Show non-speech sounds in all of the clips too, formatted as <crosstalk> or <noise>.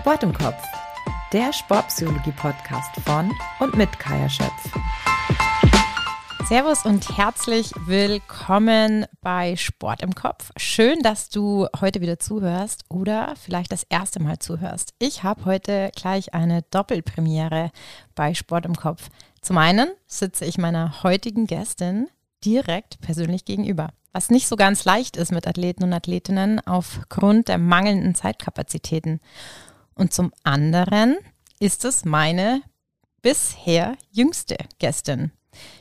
Sport im Kopf, der Sportpsychologie-Podcast von und mit Kaya Schöpf. Servus und herzlich willkommen bei Sport im Kopf. Schön, dass du heute wieder zuhörst oder vielleicht das erste Mal zuhörst. Ich habe heute gleich eine Doppelpremiere bei Sport im Kopf. Zum einen sitze ich meiner heutigen Gästin direkt persönlich gegenüber, was nicht so ganz leicht ist mit Athleten und Athletinnen aufgrund der mangelnden Zeitkapazitäten. Und zum anderen ist es meine bisher jüngste Gästin.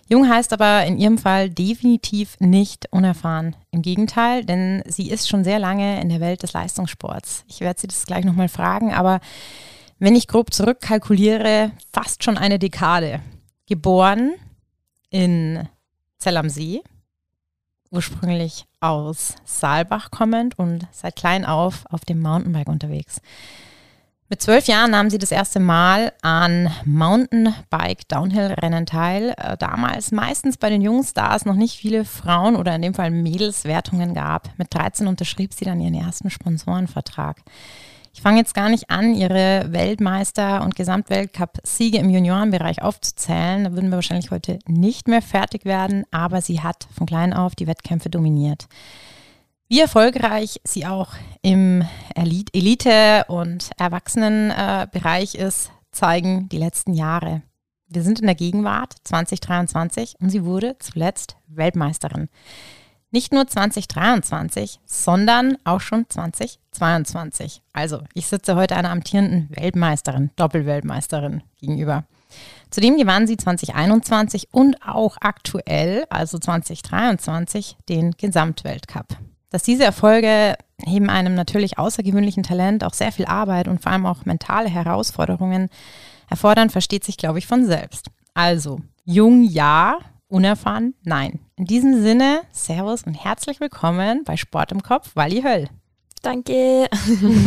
Jung heißt aber in ihrem Fall definitiv nicht unerfahren. Im Gegenteil, denn sie ist schon sehr lange in der Welt des Leistungssports. Ich werde sie das gleich nochmal fragen, aber wenn ich grob zurückkalkuliere, fast schon eine Dekade. Geboren in Zell am See, ursprünglich aus Saalbach kommend und seit klein auf auf dem Mountainbike unterwegs. Mit zwölf Jahren nahm sie das erste Mal an Mountainbike-Downhill-Rennen teil. Äh, damals meistens bei den jungen Stars noch nicht viele Frauen oder in dem Fall Mädelswertungen gab. Mit 13 unterschrieb sie dann ihren ersten Sponsorenvertrag. Ich fange jetzt gar nicht an, ihre Weltmeister- und Gesamtweltcup-Siege im Juniorenbereich aufzuzählen. Da würden wir wahrscheinlich heute nicht mehr fertig werden, aber sie hat von klein auf die Wettkämpfe dominiert. Wie erfolgreich sie auch im Elite- und Erwachsenenbereich ist, zeigen die letzten Jahre. Wir sind in der Gegenwart 2023 und sie wurde zuletzt Weltmeisterin. Nicht nur 2023, sondern auch schon 2022. Also, ich sitze heute einer amtierenden Weltmeisterin, Doppelweltmeisterin gegenüber. Zudem gewann sie 2021 und auch aktuell, also 2023, den Gesamtweltcup. Dass diese Erfolge neben einem natürlich außergewöhnlichen Talent auch sehr viel Arbeit und vor allem auch mentale Herausforderungen erfordern, versteht sich, glaube ich, von selbst. Also, jung ja, unerfahren nein. In diesem Sinne, Servus und herzlich willkommen bei Sport im Kopf, Wally Höll. Danke.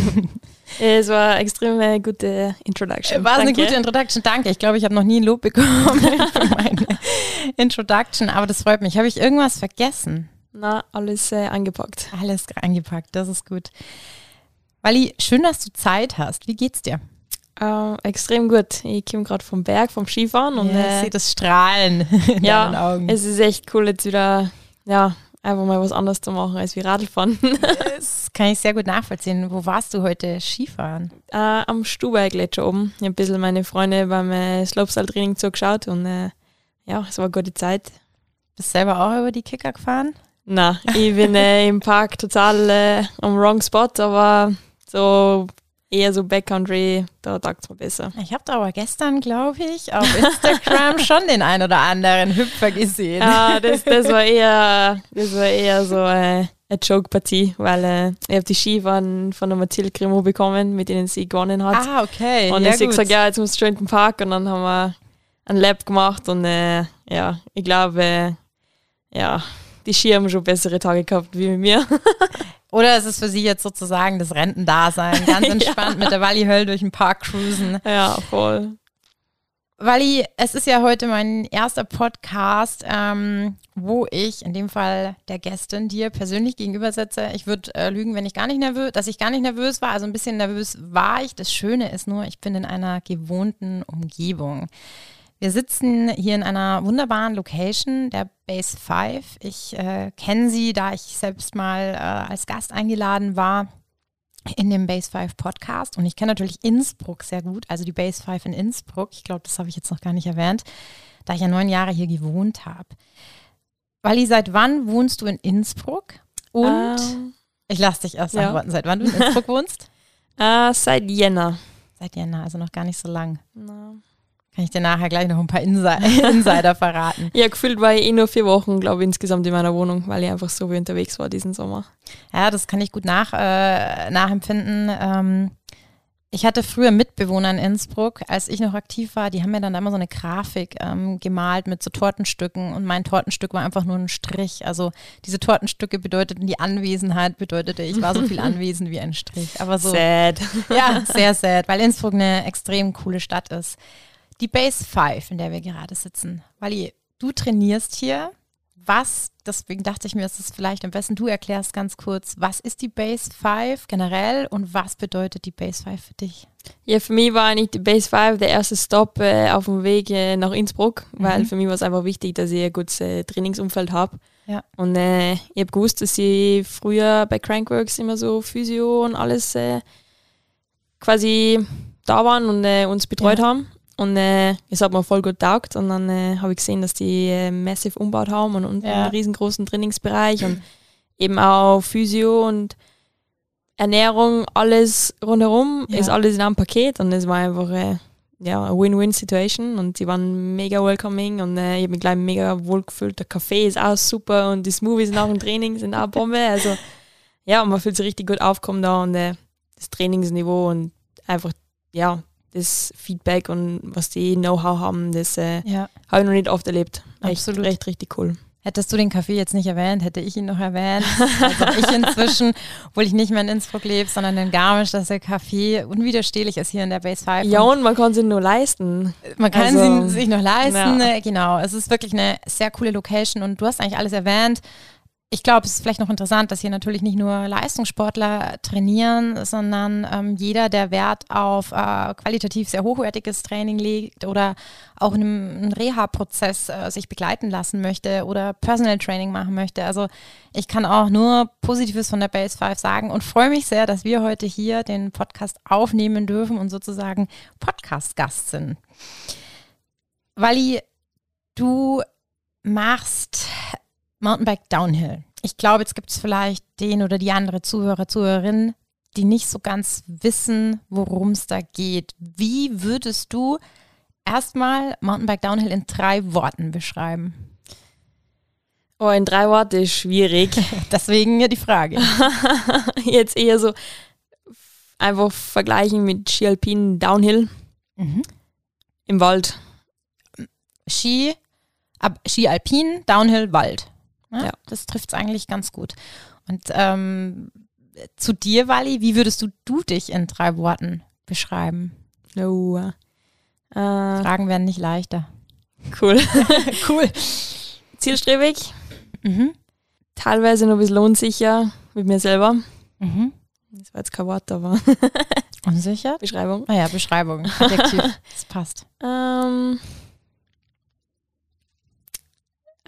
<laughs> es war eine extrem gute Introduction. War es eine gute Introduction? Danke. Ich glaube, ich habe noch nie ein Lob bekommen <laughs> für meine <laughs> Introduction, aber das freut mich. Habe ich irgendwas vergessen? Na, alles äh, angepackt. Alles angepackt, das ist gut. Wally, schön, dass du Zeit hast. Wie geht's dir? Uh, extrem gut. Ich komme gerade vom Berg, vom Skifahren und ja, ich äh, sehe das Strahlen <laughs> in ja, deinen Augen. es ist echt cool, jetzt wieder ja, einfach mal was anderes zu machen als wie Radlfahren. <laughs> das kann ich sehr gut nachvollziehen. Wo warst du heute Skifahren? Uh, am Stubai-Gletscher oben. Ich habe ein bisschen meine Freunde beim äh, Slopestyle-Training zugeschaut und äh, ja, es war eine gute Zeit. Bist du selber auch über die Kicker gefahren? Na, ich bin äh, im Park total äh, am wrong spot, aber so eher so Backcountry, da taugt es mir besser. Ich habe da aber gestern, glaube ich, auf Instagram <laughs> schon den ein oder anderen Hüpfer gesehen. Ja, das, das war eher, das war eher so äh, eine Joke-Partie, weil äh, ich habe die Ski von, von der Mathilde Grimaud bekommen, mit denen sie gewonnen hat. Ah, okay. Und ja, ich habe gesagt, ja, jetzt musst du schon in den Park und dann haben wir ein Lab gemacht und äh, ja, ich glaube, ja, die Ski haben schon bessere Tage gehabt wie mit mir. <laughs> Oder ist es für Sie jetzt sozusagen das Rentendasein? Ganz <laughs> entspannt ja. mit der Walli Höll durch den Park cruisen. Ja, voll. Walli, es ist ja heute mein erster Podcast, ähm, wo ich in dem Fall der Gästin dir persönlich gegenüber setze. Ich würde äh, lügen, wenn ich gar nicht nervös, dass ich gar nicht nervös war. Also ein bisschen nervös war ich. Das Schöne ist nur, ich bin in einer gewohnten Umgebung. Wir sitzen hier in einer wunderbaren Location, der Base 5. Ich äh, kenne sie, da ich selbst mal äh, als Gast eingeladen war in dem Base 5 Podcast. Und ich kenne natürlich Innsbruck sehr gut, also die Base 5 in Innsbruck. Ich glaube, das habe ich jetzt noch gar nicht erwähnt, da ich ja neun Jahre hier gewohnt habe. Wally, seit wann wohnst du in Innsbruck? Und Ähm, ich lasse dich erst ja. antworten, seit wann du in Innsbruck wohnst? <laughs> äh, seit Jänner. Seit Jänner, also noch gar nicht so lang. Na. Kann ich dir nachher gleich noch ein paar Insi <laughs> Insider verraten. Ja, gefühlt war ich eh nur vier Wochen, glaube ich, insgesamt in meiner Wohnung, weil ich einfach so viel unterwegs war diesen Sommer. Ja, das kann ich gut nach, äh, nachempfinden. Ähm, ich hatte früher Mitbewohner in Innsbruck, als ich noch aktiv war, die haben mir dann immer so eine Grafik ähm, gemalt mit so Tortenstücken und mein Tortenstück war einfach nur ein Strich. Also diese Tortenstücke bedeuteten die Anwesenheit, bedeutete, ich war so viel <laughs> anwesend wie ein Strich. Aber so. Sad. Ja, sehr sad, weil Innsbruck eine extrem coole Stadt ist. Die Base 5, in der wir gerade sitzen. Wally, du trainierst hier. was, deswegen dachte ich mir, es ist vielleicht am besten, du erklärst ganz kurz, was ist die Base 5 generell und was bedeutet die Base 5 für dich? Ja, für mich war eigentlich die Base 5 der erste Stop äh, auf dem Weg äh, nach Innsbruck, mhm. weil für mich war es einfach wichtig, dass ich ein gutes äh, Trainingsumfeld habe. Ja. Und äh, ich habe gewusst, dass ich früher bei Crankworks immer so Physio und alles äh, quasi da waren und äh, uns betreut ja. haben. Und äh, es hat mir voll gut taugt. Und dann äh, habe ich gesehen, dass die äh, massiv umbaut haben und unten ja. einen riesengroßen Trainingsbereich und eben auch Physio und Ernährung, alles rundherum, ja. ist alles in einem Paket und es war einfach äh, ja, eine Win-Win-Situation und sie waren mega welcoming und äh, ich habe mich gleich mega wohl gefühlt. Der Kaffee ist auch super und die Smoothies nach dem Training sind auch Bombe. Also ja, und man fühlt sich richtig gut aufkommen da und äh, das Trainingsniveau und einfach, ja, das Feedback und was die Know-how haben, das äh, ja. habe ich noch nicht oft erlebt. Echt, Absolut. Recht, richtig cool. Hättest du den Kaffee jetzt nicht erwähnt, hätte ich ihn noch erwähnt. Also ich inzwischen, obwohl ich nicht mehr in Innsbruck lebe, sondern in Garmisch, dass der Kaffee unwiderstehlich ist hier in der Base 5. Ja, und man kann sie nur leisten. Man kann also, sie sich noch leisten, ja. genau. Es ist wirklich eine sehr coole Location und du hast eigentlich alles erwähnt ich glaube, es ist vielleicht noch interessant, dass hier natürlich nicht nur Leistungssportler trainieren, sondern ähm, jeder, der Wert auf äh, qualitativ sehr hochwertiges Training legt oder auch in einem Reha-Prozess äh, sich begleiten lassen möchte oder Personal Training machen möchte. Also ich kann auch nur Positives von der Base 5 sagen und freue mich sehr, dass wir heute hier den Podcast aufnehmen dürfen und sozusagen Podcast-Gast sind. Wally, du machst Mountainbike Downhill. Ich glaube, jetzt gibt es vielleicht den oder die andere Zuhörer, Zuhörerin, die nicht so ganz wissen, worum es da geht. Wie würdest du erstmal Mountainbike Downhill in drei Worten beschreiben? Oh, in drei Worte ist schwierig. <laughs> Deswegen ja die Frage. <laughs> Jetzt eher so einfach vergleichen mit Ski Alpin Downhill mhm. im Wald. Ski, ab, Ski Alpin, Downhill, Wald. Ja, ja. Das trifft es eigentlich ganz gut. Und ähm, zu dir, Wally, wie würdest du, du dich in drei Worten beschreiben? Oh, äh, Fragen werden nicht leichter. Cool. <laughs> <laughs> cool. Zielstrebig. Mhm. Teilweise noch ein bisschen unsicher mit mir selber. Mhm. Das war jetzt kein Wort, aber. Unsicher? <laughs> Beschreibung. Ah ja, Beschreibung. Adjektiv. das passt. Ähm,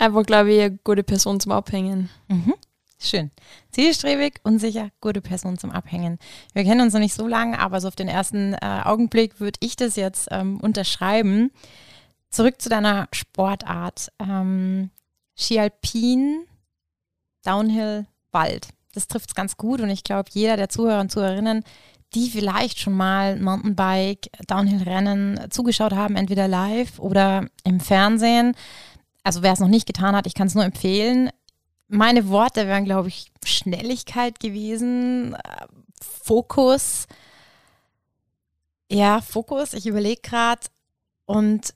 Einfach, glaube ich, eine gute Person zum Abhängen. Mhm. Schön. Zielstrebig, unsicher, gute Person zum Abhängen. Wir kennen uns noch nicht so lange, aber so auf den ersten äh, Augenblick würde ich das jetzt ähm, unterschreiben. Zurück zu deiner Sportart. Ähm, Ski Alpin, Downhill, Wald. Das trifft es ganz gut und ich glaube, jeder der Zuhörer und Zuhörerinnen, die vielleicht schon mal Mountainbike, Downhill-Rennen zugeschaut haben, entweder live oder im Fernsehen, also wer es noch nicht getan hat, ich kann es nur empfehlen. Meine Worte wären, glaube ich, Schnelligkeit gewesen, äh, Fokus. Ja, Fokus, ich überlege gerade. Und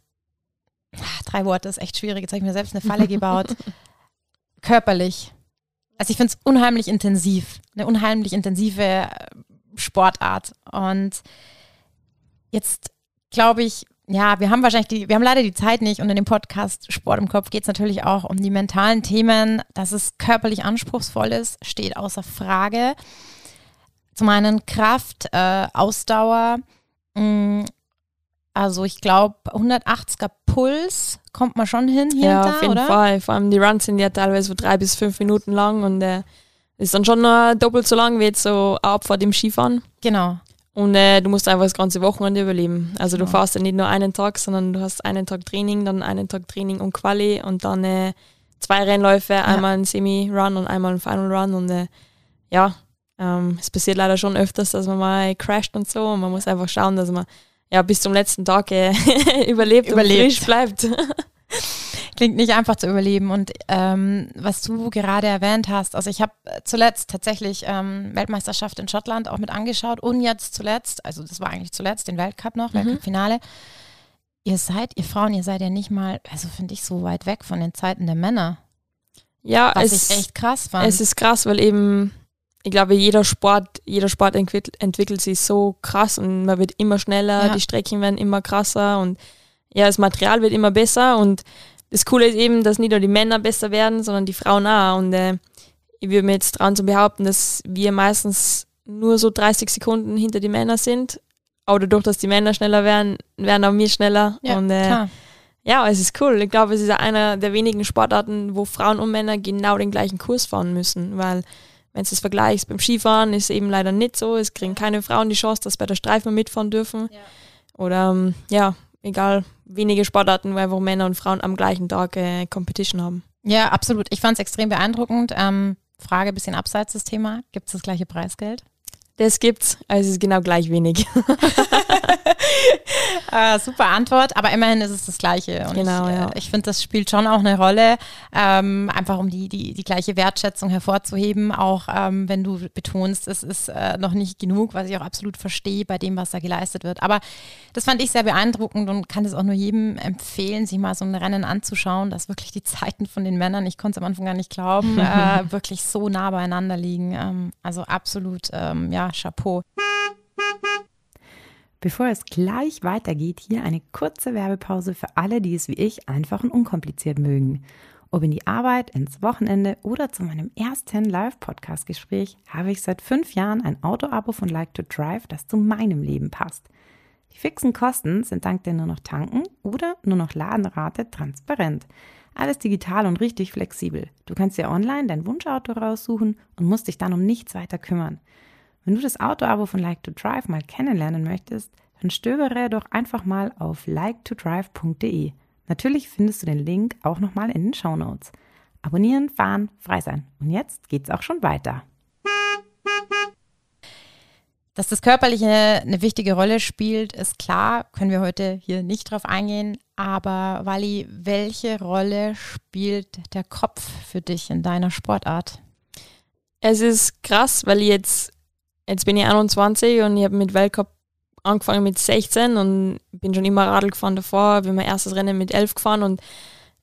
ach, drei Worte ist echt schwierig. Jetzt habe ich mir selbst eine Falle <laughs> gebaut. Körperlich. Also ich finde es unheimlich intensiv. Eine unheimlich intensive äh, Sportart. Und jetzt glaube ich, ja, wir haben wahrscheinlich die, wir haben leider die Zeit nicht und in dem Podcast Sport im Kopf geht es natürlich auch um die mentalen Themen, dass es körperlich anspruchsvoll ist, steht außer Frage. Zum einen Kraft, äh, Ausdauer, mh, mm, also ich glaube 180er Puls kommt man schon hin hier ja, da, auf jeden oder? Fall. Vor allem die Runs sind ja teilweise so drei bis fünf Minuten lang und äh, ist dann schon äh, doppelt so lang wie jetzt so ab vor dem Skifahren. Genau. Und äh, du musst einfach das ganze Wochenende überleben. Also du ja. fährst ja nicht nur einen Tag, sondern du hast einen Tag Training, dann einen Tag Training und Quali und dann äh, zwei Rennläufe, ja. einmal ein Semi-Run und einmal ein Final-Run. Und äh, ja, ähm, es passiert leider schon öfters, dass man mal crasht und so. Und man muss einfach schauen, dass man ja bis zum letzten Tag äh, überlebt, <laughs> überlebt und frisch bleibt. <laughs> klingt nicht einfach zu überleben. Und ähm, was du gerade erwähnt hast, also ich habe zuletzt tatsächlich ähm, Weltmeisterschaft in Schottland auch mit angeschaut und jetzt zuletzt, also das war eigentlich zuletzt, den Weltcup noch, mhm. Weltcup-Finale. Ihr seid, ihr Frauen, ihr seid ja nicht mal, also finde ich, so weit weg von den Zeiten der Männer. Ja, was es, ich echt krass fand. Es ist krass, weil eben, ich glaube, jeder Sport, jeder Sport entwickelt, entwickelt sich so krass und man wird immer schneller, ja. die Strecken werden immer krasser und ja, das Material wird immer besser und das Coole ist eben, dass nicht nur die Männer besser werden, sondern die Frauen auch. Und äh, ich würde mir jetzt dran zu behaupten, dass wir meistens nur so 30 Sekunden hinter die Männer sind. Aber dadurch, dass die Männer schneller werden, werden auch wir schneller. Ja, und äh, klar. ja, es ist cool. Ich glaube, es ist einer der wenigen Sportarten, wo Frauen und Männer genau den gleichen Kurs fahren müssen. Weil, wenn du das vergleichst, beim Skifahren ist eben leider nicht so. Es kriegen keine Frauen die Chance, dass bei der Streifen mitfahren dürfen. Oder ähm, ja, egal, wenige Sportarten, wo einfach Männer und Frauen am gleichen Tag äh, Competition haben. Ja, absolut. Ich fand es extrem beeindruckend. Ähm, Frage bisschen abseits des Thema. Gibt es das gleiche Preisgeld? Das gibt's, also es ist genau gleich wenig. Äh, <laughs> super Antwort, aber immerhin ist es das Gleiche. Und Genau, ich, äh, ja. ich finde, das spielt schon auch eine Rolle, ähm, einfach um die, die, die gleiche Wertschätzung hervorzuheben, auch ähm, wenn du betonst, es ist äh, noch nicht genug, was ich auch absolut verstehe bei dem, was da geleistet wird. Aber das fand ich sehr beeindruckend und kann es auch nur jedem empfehlen, sich mal so ein Rennen anzuschauen, dass wirklich die Zeiten von den Männern, ich konnte es am Anfang gar nicht glauben, <laughs> äh, wirklich so nah beieinander liegen. Ähm, also absolut, ähm, Chapeau. Bevor es gleich weitergeht, hier eine kurze Werbepause für alle, die es wie ich einfach und unkompliziert mögen. Ob in die Arbeit, ins Wochenende oder zu meinem ersten Live-Podcast-Gespräch habe ich seit fünf Jahren ein Auto-Abo von Like to Drive, das zu meinem Leben passt. Die fixen Kosten sind dank der nur noch tanken oder nur noch Ladenrate transparent. Alles digital und richtig flexibel. Du kannst dir online dein Wunschauto raussuchen und musst dich dann um nichts weiter kümmern. Wenn du das Auto-Abo von Like to Drive mal kennenlernen möchtest, dann stöbere doch einfach mal auf liketodrive.de. Natürlich findest du den Link auch nochmal in den Shownotes. Abonnieren, fahren, frei sein. Und jetzt geht's auch schon weiter. Dass das Körperliche eine wichtige Rolle spielt, ist klar, können wir heute hier nicht drauf eingehen. Aber Wally, welche Rolle spielt der Kopf für dich in deiner Sportart? Es ist krass, weil ich jetzt, jetzt bin ich 21 und ich habe mit Weltcup angefangen mit 16 und bin schon immer Radl gefahren davor, bin mein erstes Rennen mit 11 gefahren und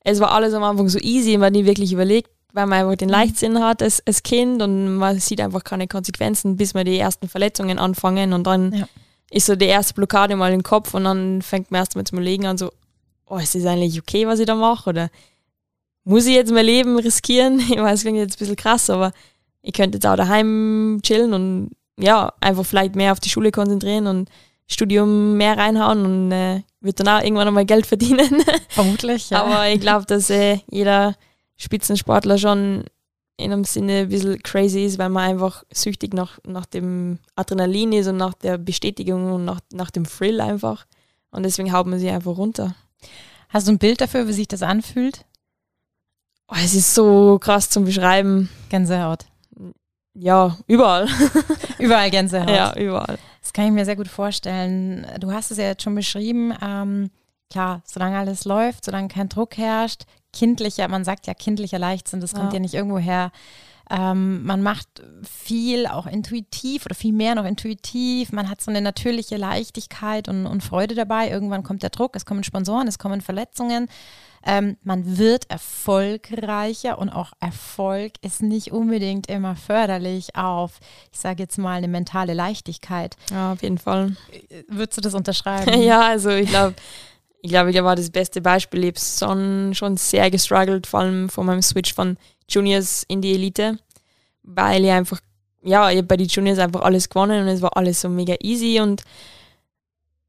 es war alles am Anfang so easy, man hat nie wirklich überlegt, weil man einfach den Leichtsinn hat als, als Kind und man sieht einfach keine Konsequenzen, bis man die ersten Verletzungen anfangen und dann Ja. ist so die erste Blockade mal im Kopf und dann fängt man erst mal zum Überlegen an, so, oh, ist das eigentlich okay, was ich da mache oder muss ich jetzt mein Leben riskieren? <laughs> Ich weiß, das klingt jetzt ein bisschen krass, aber ich könnte jetzt auch daheim chillen und ja, einfach vielleicht mehr auf die Schule konzentrieren und Studium mehr reinhauen und äh, wird dann auch irgendwann einmal Geld verdienen. <laughs> Vermutlich, ja. Aber ich glaube, dass äh, jeder Spitzensportler schon in einem Sinne ein bisschen crazy ist, weil man einfach süchtig nach, nach dem Adrenalin ist und nach der Bestätigung und nach, nach dem Thrill einfach. Und deswegen haut man sich einfach runter. Hast du ein Bild dafür, wie sich das anfühlt? Oh, es ist so krass zum Beschreiben. Gänsehaut. Ja, überall. <laughs> Überall Gänsehaut. ja, überall. Das kann ich mir sehr gut vorstellen. Du hast es ja jetzt schon beschrieben. Ähm, klar, solange alles läuft, solange kein Druck herrscht, kindlicher, man sagt ja kindlicher Leichtsinn, das kommt Ja. ja nicht irgendwo her. Ähm, man macht viel auch intuitiv oder viel mehr noch intuitiv. Man hat so eine natürliche Leichtigkeit und, und Freude dabei. Irgendwann kommt der Druck, es kommen Sponsoren, es kommen Verletzungen. Ähm, man wird erfolgreicher und auch Erfolg ist nicht unbedingt immer förderlich auf, ich sage jetzt mal, eine mentale Leichtigkeit. Ja, auf jeden Fall. Würdest du das unterschreiben? <laughs> ja, also ich glaube, ich glaube, ich war das beste Beispiel. Ich habe schon, schon sehr gestruggelt, vor allem von meinem Switch von Juniors in die Elite, weil ich einfach, ja, ich habe bei den Juniors einfach alles gewonnen und es war alles so mega easy und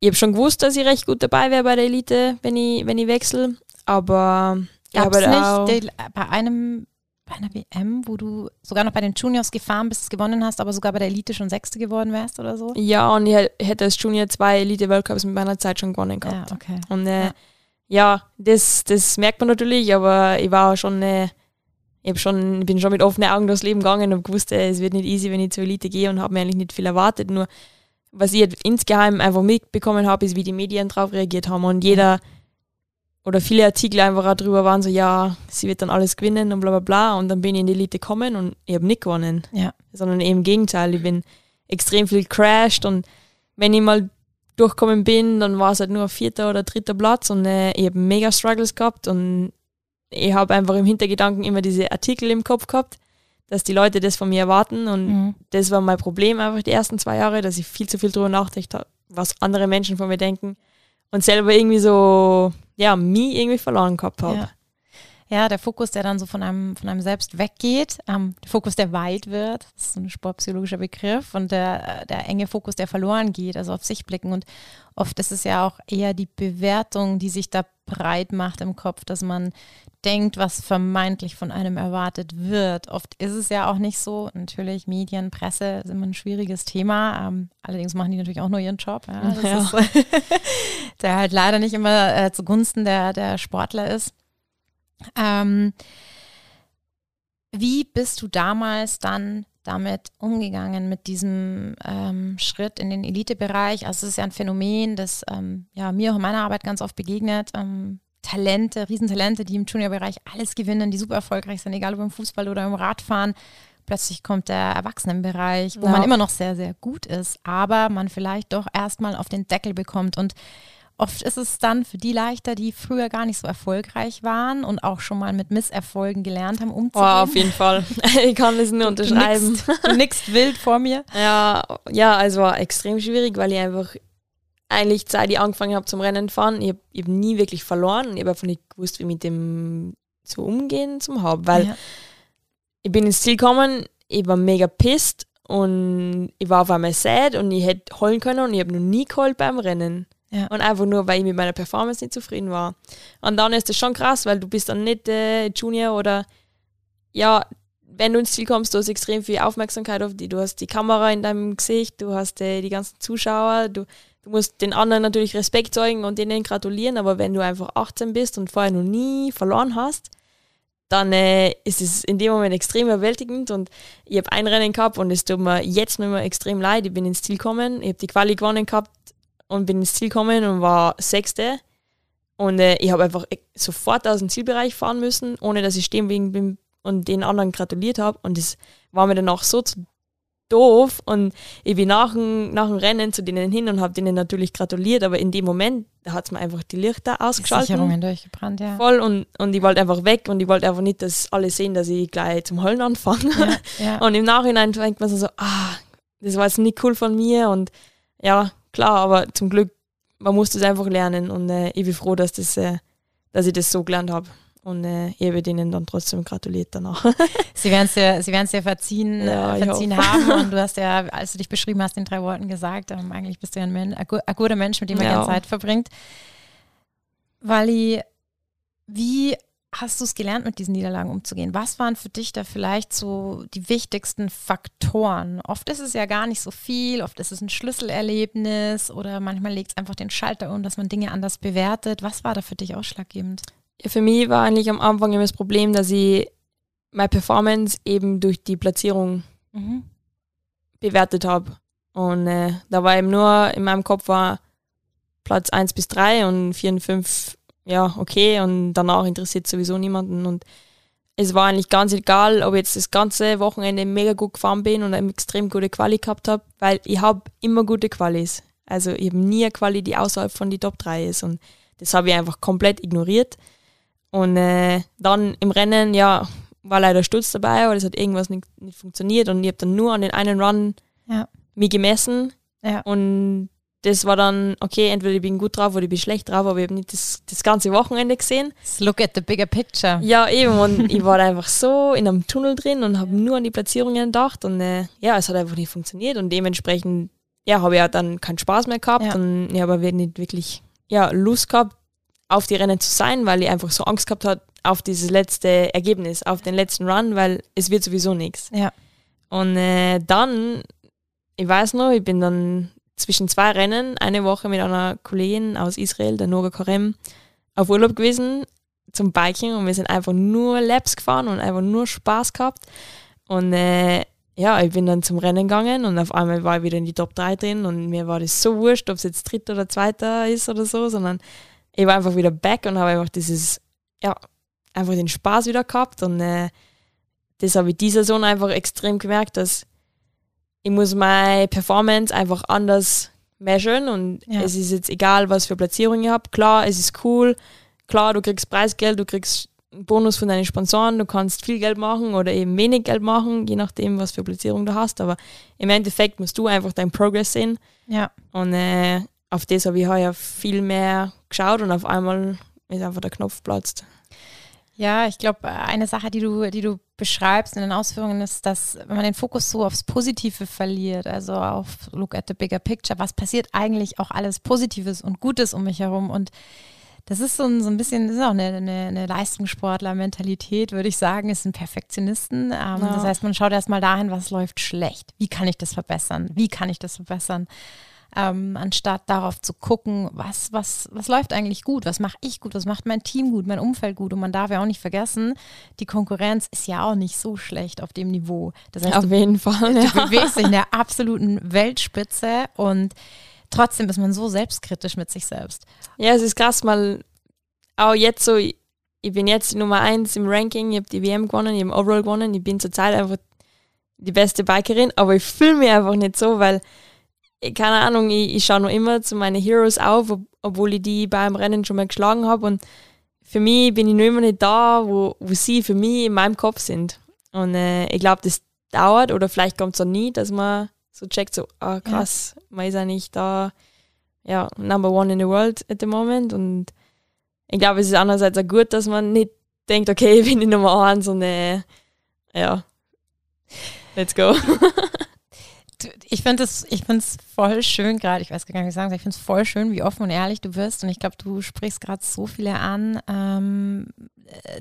ich habe schon gewusst, dass ich recht gut dabei wäre bei der Elite, wenn ich, wenn ich wechsle, aber ich Gab es auch, nicht die, bei einem bei einer WM, wo du sogar noch bei den Juniors gefahren bist, gewonnen hast, aber sogar bei der Elite schon Sechste geworden wärst oder so? ja, und ich hätt- hätte als Junior zwei Elite-Weltcups mit meiner Zeit schon gewonnen gehabt. Ja, okay. Und äh, Ja. ja, das, das merkt man natürlich, aber ich war schon, äh, ich hab schon, bin schon mit offenen Augen durchs Leben gegangen und gewusst, äh, es wird nicht easy, wenn ich zur Elite gehe und habe mir eigentlich nicht viel erwartet. Nur was ich insgeheim einfach mitbekommen habe, ist, wie die Medien drauf reagiert haben und jeder oder viele Artikel einfach auch drüber waren so, ja, sie wird dann alles gewinnen und bla bla bla und dann bin ich in die Elite gekommen und ich habe nicht gewonnen Ja. sondern eben im Gegenteil. Ich bin extrem viel crashed und wenn ich mal durchgekommen bin, dann war es halt nur vierter oder dritter Platz und äh, ich habe mega Struggles gehabt und ich habe einfach im Hintergedanken immer diese Artikel im Kopf gehabt, dass die Leute das von mir erwarten und Mhm. das war mein Problem einfach die ersten zwei Jahre, dass ich viel zu viel drüber nachgedacht habe, was andere Menschen von mir denken und selber irgendwie so, ja, mich irgendwie verloren gehabt habe. Ja. Ja, der Fokus, der dann so von einem, von einem selbst weggeht, ähm, der Fokus, der weit wird, das ist ein sportpsychologischer Begriff, und der, der enge Fokus, der verloren geht, also auf sich blicken. Und oft ist es ja auch eher die Bewertung, die sich da breit macht im Kopf, dass man denkt, was vermeintlich von einem erwartet wird. Oft ist es ja auch nicht so. Natürlich, Medien, Presse ist immer ein schwieriges Thema. Ähm, allerdings machen die natürlich auch nur ihren Job. Ja, ja. Ist, <laughs> der halt leider nicht immer äh, zugunsten der, der Sportler ist. Ähm, wie bist du damals dann damit umgegangen, mit diesem ähm, Schritt in den Elitebereich? Also es ist ja ein Phänomen, das ähm, ja, mir auch in meiner Arbeit ganz oft begegnet. Ähm, Talente, Riesentalente, die im Juniorbereich alles gewinnen, die super erfolgreich sind, egal ob im Fußball oder im Radfahren. Plötzlich kommt der Erwachsenenbereich, wo ja. man immer noch sehr, sehr gut ist, aber man vielleicht doch erstmal auf den Deckel bekommt und Oft ist es dann für die leichter, die früher gar nicht so erfolgreich waren und auch schon mal mit Misserfolgen gelernt haben, umzugehen. Oh, auf jeden Fall. <laughs> <laughs> Ich kann das nur unterschreiben. Du nickst, wild vor mir. Ja, ja, also war extrem schwierig, weil ich einfach eigentlich seit ich angefangen habe zum Rennen fahren, ich habe hab nie wirklich verloren und ich habe einfach nicht gewusst, wie mit dem zu umgehen zum haben, weil ja. ich bin ins Ziel gekommen, ich war mega pisst und ich war auf einmal sad und ich hätte heulen können und ich habe noch nie geheult beim Rennen. Ja. Und einfach nur, weil ich mit meiner Performance nicht zufrieden war. Und dann ist das schon krass, weil du bist dann nicht äh, Junior oder ja, wenn du ins Ziel kommst, du hast extrem viel Aufmerksamkeit auf dich. Du hast die Kamera in deinem Gesicht, du hast äh, die ganzen Zuschauer, du, du musst den anderen natürlich Respekt zeigen und denen gratulieren, aber wenn du einfach 18 bist und vorher noch nie verloren hast, dann äh, ist es in dem Moment extrem überwältigend und ich habe ein Rennen gehabt und es tut mir jetzt noch immer extrem leid. Ich bin ins Ziel gekommen, ich habe die Quali gewonnen gehabt und bin ins Ziel gekommen und war Sechste. Und äh, ich habe einfach e-, sofort aus dem Zielbereich fahren müssen, ohne dass ich stehen bin und den anderen gratuliert habe. Und das war mir dann auch so doof. Und ich bin nach dem, nach dem Rennen zu denen hin und habe denen natürlich gratuliert, aber in dem Moment hat es mir einfach die Lichter ausgeschaltet. Die Sicherungen durchgebrannt, ja. Voll und, und ich wollte einfach weg und ich wollte einfach nicht, dass alle sehen, dass ich gleich zum Heulen anfange. Ja, ja. <laughs> Und im Nachhinein denkt man so, ah, das war jetzt nicht cool von mir und ja, klar, aber zum Glück, man muss das einfach lernen und äh, ich bin froh, dass, das, äh, dass ich das so gelernt habe. Und äh, ich habe denen dann trotzdem gratuliert danach. <laughs> sie werden es sie dir verziehen, ja, verziehen haben. Und du hast ja, als du dich beschrieben hast, in drei Worten gesagt, ähm, eigentlich bist du ja ein, Men ein, guter Mensch, mit dem man ja. gerne Zeit verbringt. Wally, wie hast du es gelernt, mit diesen Niederlagen umzugehen? Was waren für dich da vielleicht so die wichtigsten Faktoren? Oft ist es ja gar nicht so viel, oft ist es ein Schlüsselerlebnis oder manchmal legt es einfach den Schalter um, dass man Dinge anders bewertet. Was war da für dich ausschlaggebend? Ja, für mich war eigentlich am Anfang immer das Problem, dass ich meine Performance eben durch die Platzierung mhm. bewertet habe. Und äh, da war eben nur in meinem Kopf war Platz 1 bis 3 und 4 und 5 ja, okay und danach interessiert sowieso niemanden und es war eigentlich ganz egal, ob ich jetzt das ganze Wochenende mega gut gefahren bin und eine extrem gute Quali gehabt habe, weil ich habe immer gute Qualis. Also ich habe nie eine Quali, die außerhalb von die Top 3 ist und das habe ich einfach komplett ignoriert. Und äh, dann im Rennen, ja, war leider Sturz dabei, aber das hat irgendwas nicht, nicht funktioniert und ich habe dann nur an den einen Run ja. mich gemessen ja. und das war dann, okay, entweder ich bin gut drauf oder ich bin schlecht drauf, aber ich habe nicht das, das ganze Wochenende gesehen. Look at the bigger picture. Ja, eben. Und ich war einfach so in einem Tunnel drin und habe nur an die Platzierungen gedacht. Und äh, ja, es hat einfach nicht funktioniert. Und dementsprechend, ja, habe ich ja dann keinen Spaß mehr gehabt. Ja. Und ich habe nicht wirklich ja, Lust gehabt, auf die Rennen zu sein, weil ich einfach so Angst gehabt habe auf dieses letzte Ergebnis, auf den letzten Run, weil es wird sowieso nichts. Ja. Und äh, dann, ich weiß noch, ich bin dann zwischen zwei Rennen eine Woche mit einer Kollegin aus Israel, der Noga Karem, auf Urlaub gewesen zum Biking und wir sind einfach nur Laps gefahren und einfach nur Spaß gehabt. Und äh, ja, ich bin dann zum Rennen gegangen und auf einmal war ich wieder in die Top 3 drin und mir war das so wurscht, ob es jetzt dritter oder zweiter ist oder so, sondern ich war einfach wieder back und habe einfach dieses, ja, einfach den Spaß wieder gehabt und äh, das habe ich diese Saison einfach extrem gemerkt, dass ich muss meine Performance einfach anders measuren und ja. es ist jetzt egal, was für Platzierung ich habe. Klar, es ist cool. Klar, du kriegst Preisgeld, du kriegst einen Bonus von deinen Sponsoren, du kannst viel Geld machen oder eben wenig Geld machen, je nachdem, was für Platzierung du hast. Aber im Endeffekt musst du einfach deinen Progress sehen. Ja. Und äh, auf das habe ich heuer viel mehr geschaut und auf einmal ist einfach der Knopf platzt. Ja, ich glaube, eine Sache, die du, die du beschreibst in den Ausführungen, ist, dass wenn man den Fokus so aufs Positive verliert, also auf Look at the bigger picture, was passiert eigentlich auch alles Positives und Gutes um mich herum und das ist so ein, so ein bisschen, das ist auch eine, eine, eine Leistungssportler-Mentalität, würde ich sagen, ist ein Perfektionisten. Ähm, ja. Das heißt, man schaut erstmal dahin, was läuft schlecht. Wie kann ich das verbessern? Wie kann ich das verbessern? Ähm, anstatt darauf zu gucken, was, was, was läuft eigentlich gut, was mache ich gut, was macht mein Team gut, mein Umfeld gut. Und man darf ja auch nicht vergessen, die Konkurrenz ist ja auch nicht so schlecht auf dem Niveau. Das heißt, auf du, jeden Fall. Du ja. <laughs> bewegst dich in der absoluten Weltspitze und trotzdem ist man so selbstkritisch mit sich selbst. Ja, es ist krass, mal auch jetzt so, ich bin jetzt Nummer eins im Ranking, ich habe die WM gewonnen, ich habe Overall gewonnen, ich bin zurzeit einfach die beste Bikerin, aber ich fühle mich einfach nicht so, weil keine Ahnung, ich, ich schaue noch immer zu meinen Heroes auf, ob, obwohl ich die beim Rennen schon mal geschlagen habe. Und für mich bin ich noch immer nicht da, wo, wo sie für mich in meinem Kopf sind. Und äh, ich glaube, das dauert oder vielleicht kommt es auch nie, dass man so checkt, so, ah krass, ja. man ist eigentlich da, ja, number one in the world at the moment. Und ich glaube, es ist andererseits auch gut, dass man nicht denkt, okay, <laughs> ich bin die Nummer eins und äh, ja, let's go. <laughs> ich finde es ich find's voll schön gerade, ich weiß gar nicht, wie ich sagen soll, ich finde es voll schön, wie offen und ehrlich du wirst und ich glaube, du sprichst gerade so viele an, ähm,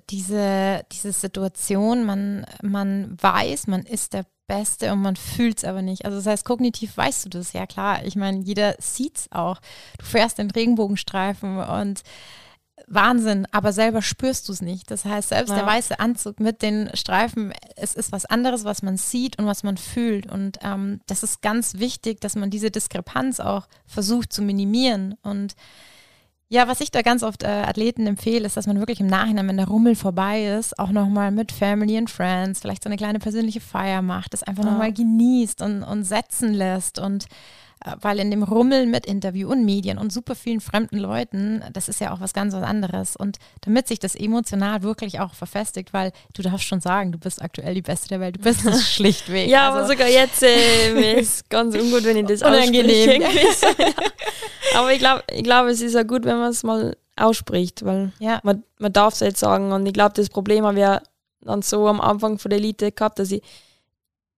diese, diese Situation, man, man weiß, man ist der Beste und man fühlt es aber nicht. Also das heißt, kognitiv weißt du das, ja klar. Ich meine, jeder sieht es auch. Du fährst den Regenbogenstreifen und Wahnsinn, aber selber spürst du es nicht. Das heißt, selbst ja. der weiße Anzug mit den Streifen, es ist was anderes, was man sieht und was man fühlt. Und ähm, das ist ganz wichtig, dass man diese Diskrepanz auch versucht zu minimieren. Und ja, was ich da ganz oft äh, Athleten empfehle, ist, dass man wirklich im Nachhinein, wenn der Rummel vorbei ist, auch nochmal mit Family and Friends vielleicht so eine kleine persönliche Feier macht, das einfach ja. nochmal genießt und, und setzen lässt und weil in dem Rummel mit Interview und Medien und super vielen fremden Leuten, das ist ja auch was ganz was anderes. Und damit sich das emotional wirklich auch verfestigt, weil du darfst schon sagen, du bist aktuell die Beste der Welt, du bist es <laughs> schlichtweg. ja, also. aber sogar jetzt äh, ist <laughs> ganz ungut, wenn ich das unangenehm. <laughs> Aber ich glaube, ich glaub, es ist ja gut, wenn man es mal ausspricht, weil ja. man, man darf es jetzt sagen. Und ich glaube, das Problem haben wir dann so am Anfang von der Elite gehabt, dass ich,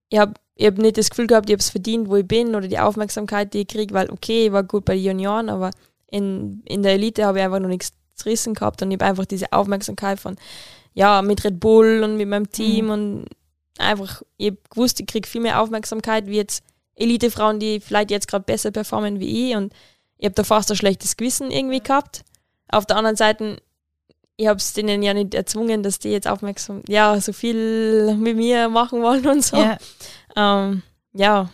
ich habe ich habe nicht das Gefühl gehabt, ich habe es verdient, wo ich bin oder die Aufmerksamkeit, die ich kriege, weil okay, ich war gut bei den Junioren, aber in, in der Elite habe ich einfach noch nichts zerrissen gehabt und ich habe einfach diese Aufmerksamkeit von, ja, mit Red Bull und mit meinem Team mhm. und einfach, ich habe gewusst, ich kriege viel mehr Aufmerksamkeit wie jetzt Elite-Frauen, die vielleicht jetzt gerade besser performen wie ich und ich habe da fast ein schlechtes Gewissen irgendwie gehabt. Auf der anderen Seite, ich habe es denen ja nicht erzwungen, dass die jetzt aufmerksam, ja, so viel mit mir machen wollen und so. Ja. Ähm, ja,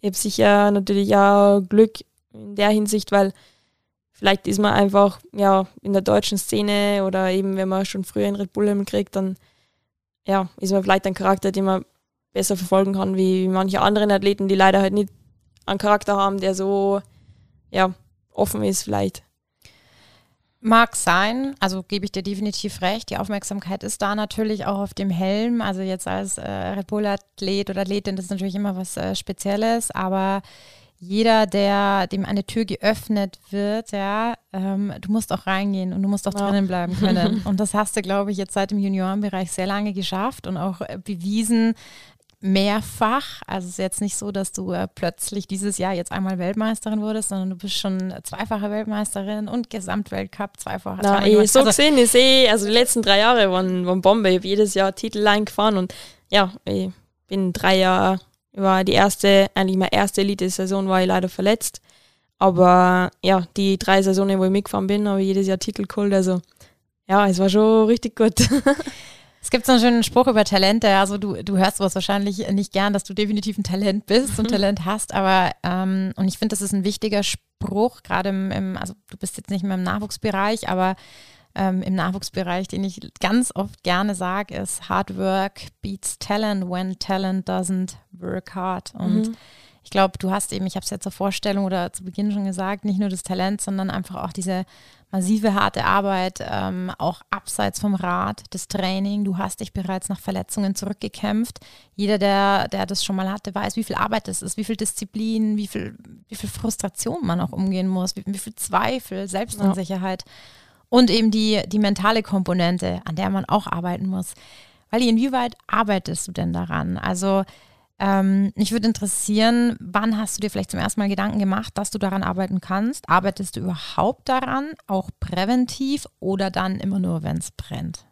ich habe sicher natürlich auch Glück in der Hinsicht, weil vielleicht ist man einfach ja in der deutschen Szene oder eben wenn man schon früher in Red Bull kriegt, dann ja, ist man vielleicht ein Charakter, den man besser verfolgen kann wie manche anderen Athleten, die leider halt nicht einen Charakter haben, der so ja offen ist vielleicht. Mag sein, also gebe ich dir definitiv recht. Die Aufmerksamkeit ist da natürlich auch auf dem Helm. Also jetzt als äh, Red Bull-Athlet oder Athletin, das ist natürlich immer was äh, Spezielles, aber jeder, der dem eine Tür geöffnet wird, ja, ähm, du musst auch reingehen und du musst auch ja. drinnen bleiben können. <laughs> Und das hast du, glaube ich, jetzt seit dem Juniorenbereich sehr lange geschafft und auch äh, bewiesen, mehrfach. Also es ist jetzt nicht so, dass du äh, plötzlich dieses Jahr jetzt einmal Weltmeisterin wurdest, sondern du bist schon zweifache Weltmeisterin und Gesamtweltcup zweifache. Na, eh, so also, gesehen ist eh, also die letzten drei Jahre waren, waren Bombe. Ich habe jedes Jahr Titel eingefahren und ja, ich bin drei Jahre, war die erste, eigentlich meine erste Elite-Saison war ich leider verletzt. Aber ja, die drei Saisonen, wo ich mitgefahren bin, habe ich jedes Jahr Titel geholt. Also ja, es war schon richtig gut. <laughs> Es gibt so einen schönen Spruch über Talente. Also du, du hörst sowas wahrscheinlich nicht gern, dass du definitiv ein Talent bist und <laughs> Talent hast, aber ähm, und ich finde, das ist ein wichtiger Spruch, gerade im, im, also du bist jetzt nicht mehr im Nachwuchsbereich, aber ähm, im Nachwuchsbereich, den ich ganz oft gerne sage, ist Hard Work beats Talent when Talent doesn't work hard. Und mhm. ich glaube, du hast eben, ich habe es ja zur Vorstellung oder zu Beginn schon gesagt, nicht nur das Talent, sondern einfach auch diese massive harte Arbeit, ähm, auch abseits vom Rad, das Training. Du hast dich bereits nach Verletzungen zurückgekämpft. Jeder, der, der das schon mal hatte, weiß, wie viel Arbeit das ist, wie viel Disziplin, wie viel, wie viel Frustration man auch umgehen muss, wie, wie viel Zweifel, Selbstunsicherheit. Ja. Und eben die, die mentale Komponente, an der man auch arbeiten muss. Weil inwieweit arbeitest du denn daran? Also ähm, mich würde interessieren, wann hast du dir vielleicht zum ersten Mal Gedanken gemacht, dass du daran arbeiten kannst? Arbeitest du überhaupt daran, auch präventiv oder dann immer nur, wenn es brennt?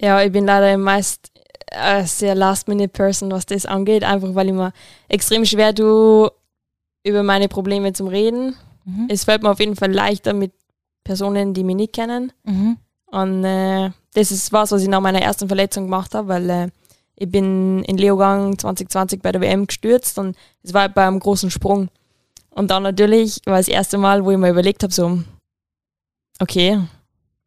Ja, ich bin leider meist äh, sehr Last-Minute-Person, was das angeht, einfach weil ich mir extrem schwer tue, über meine Probleme zu reden. Mhm. Es fällt mir auf jeden Fall leichter mit Personen, die mich nicht kennen. Mhm. Und äh, das ist was, was ich nach meiner ersten Verletzung gemacht habe, weil äh, ich bin in Leogang 2020 bei der WM gestürzt und es war bei einem großen Sprung. Und dann natürlich war das erste Mal, wo ich mir überlegt habe, so, okay,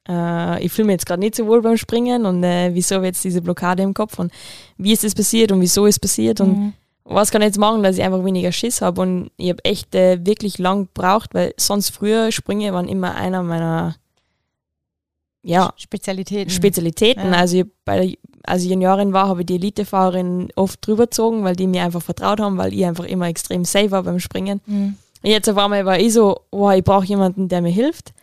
äh, ich fühle mich jetzt gerade nicht so wohl beim Springen und äh, wieso habe ich jetzt diese Blockade im Kopf und wie ist es passiert und wieso ist es passiert und mhm. was kann ich jetzt machen, dass ich einfach weniger Schiss habe und ich habe echt äh, wirklich lang gebraucht, weil sonst früher Sprünge waren immer einer meiner ja, Spezialitäten. Spezialitäten. Ja. Also bei als ich Juniorin war, habe ich die Elitefahrerin oft drüber gezogen, weil die mir einfach vertraut haben, weil ich einfach immer extrem safe war beim Springen. Mhm. Und jetzt auf einmal war ich so, wow, ich brauche jemanden, der mir hilft.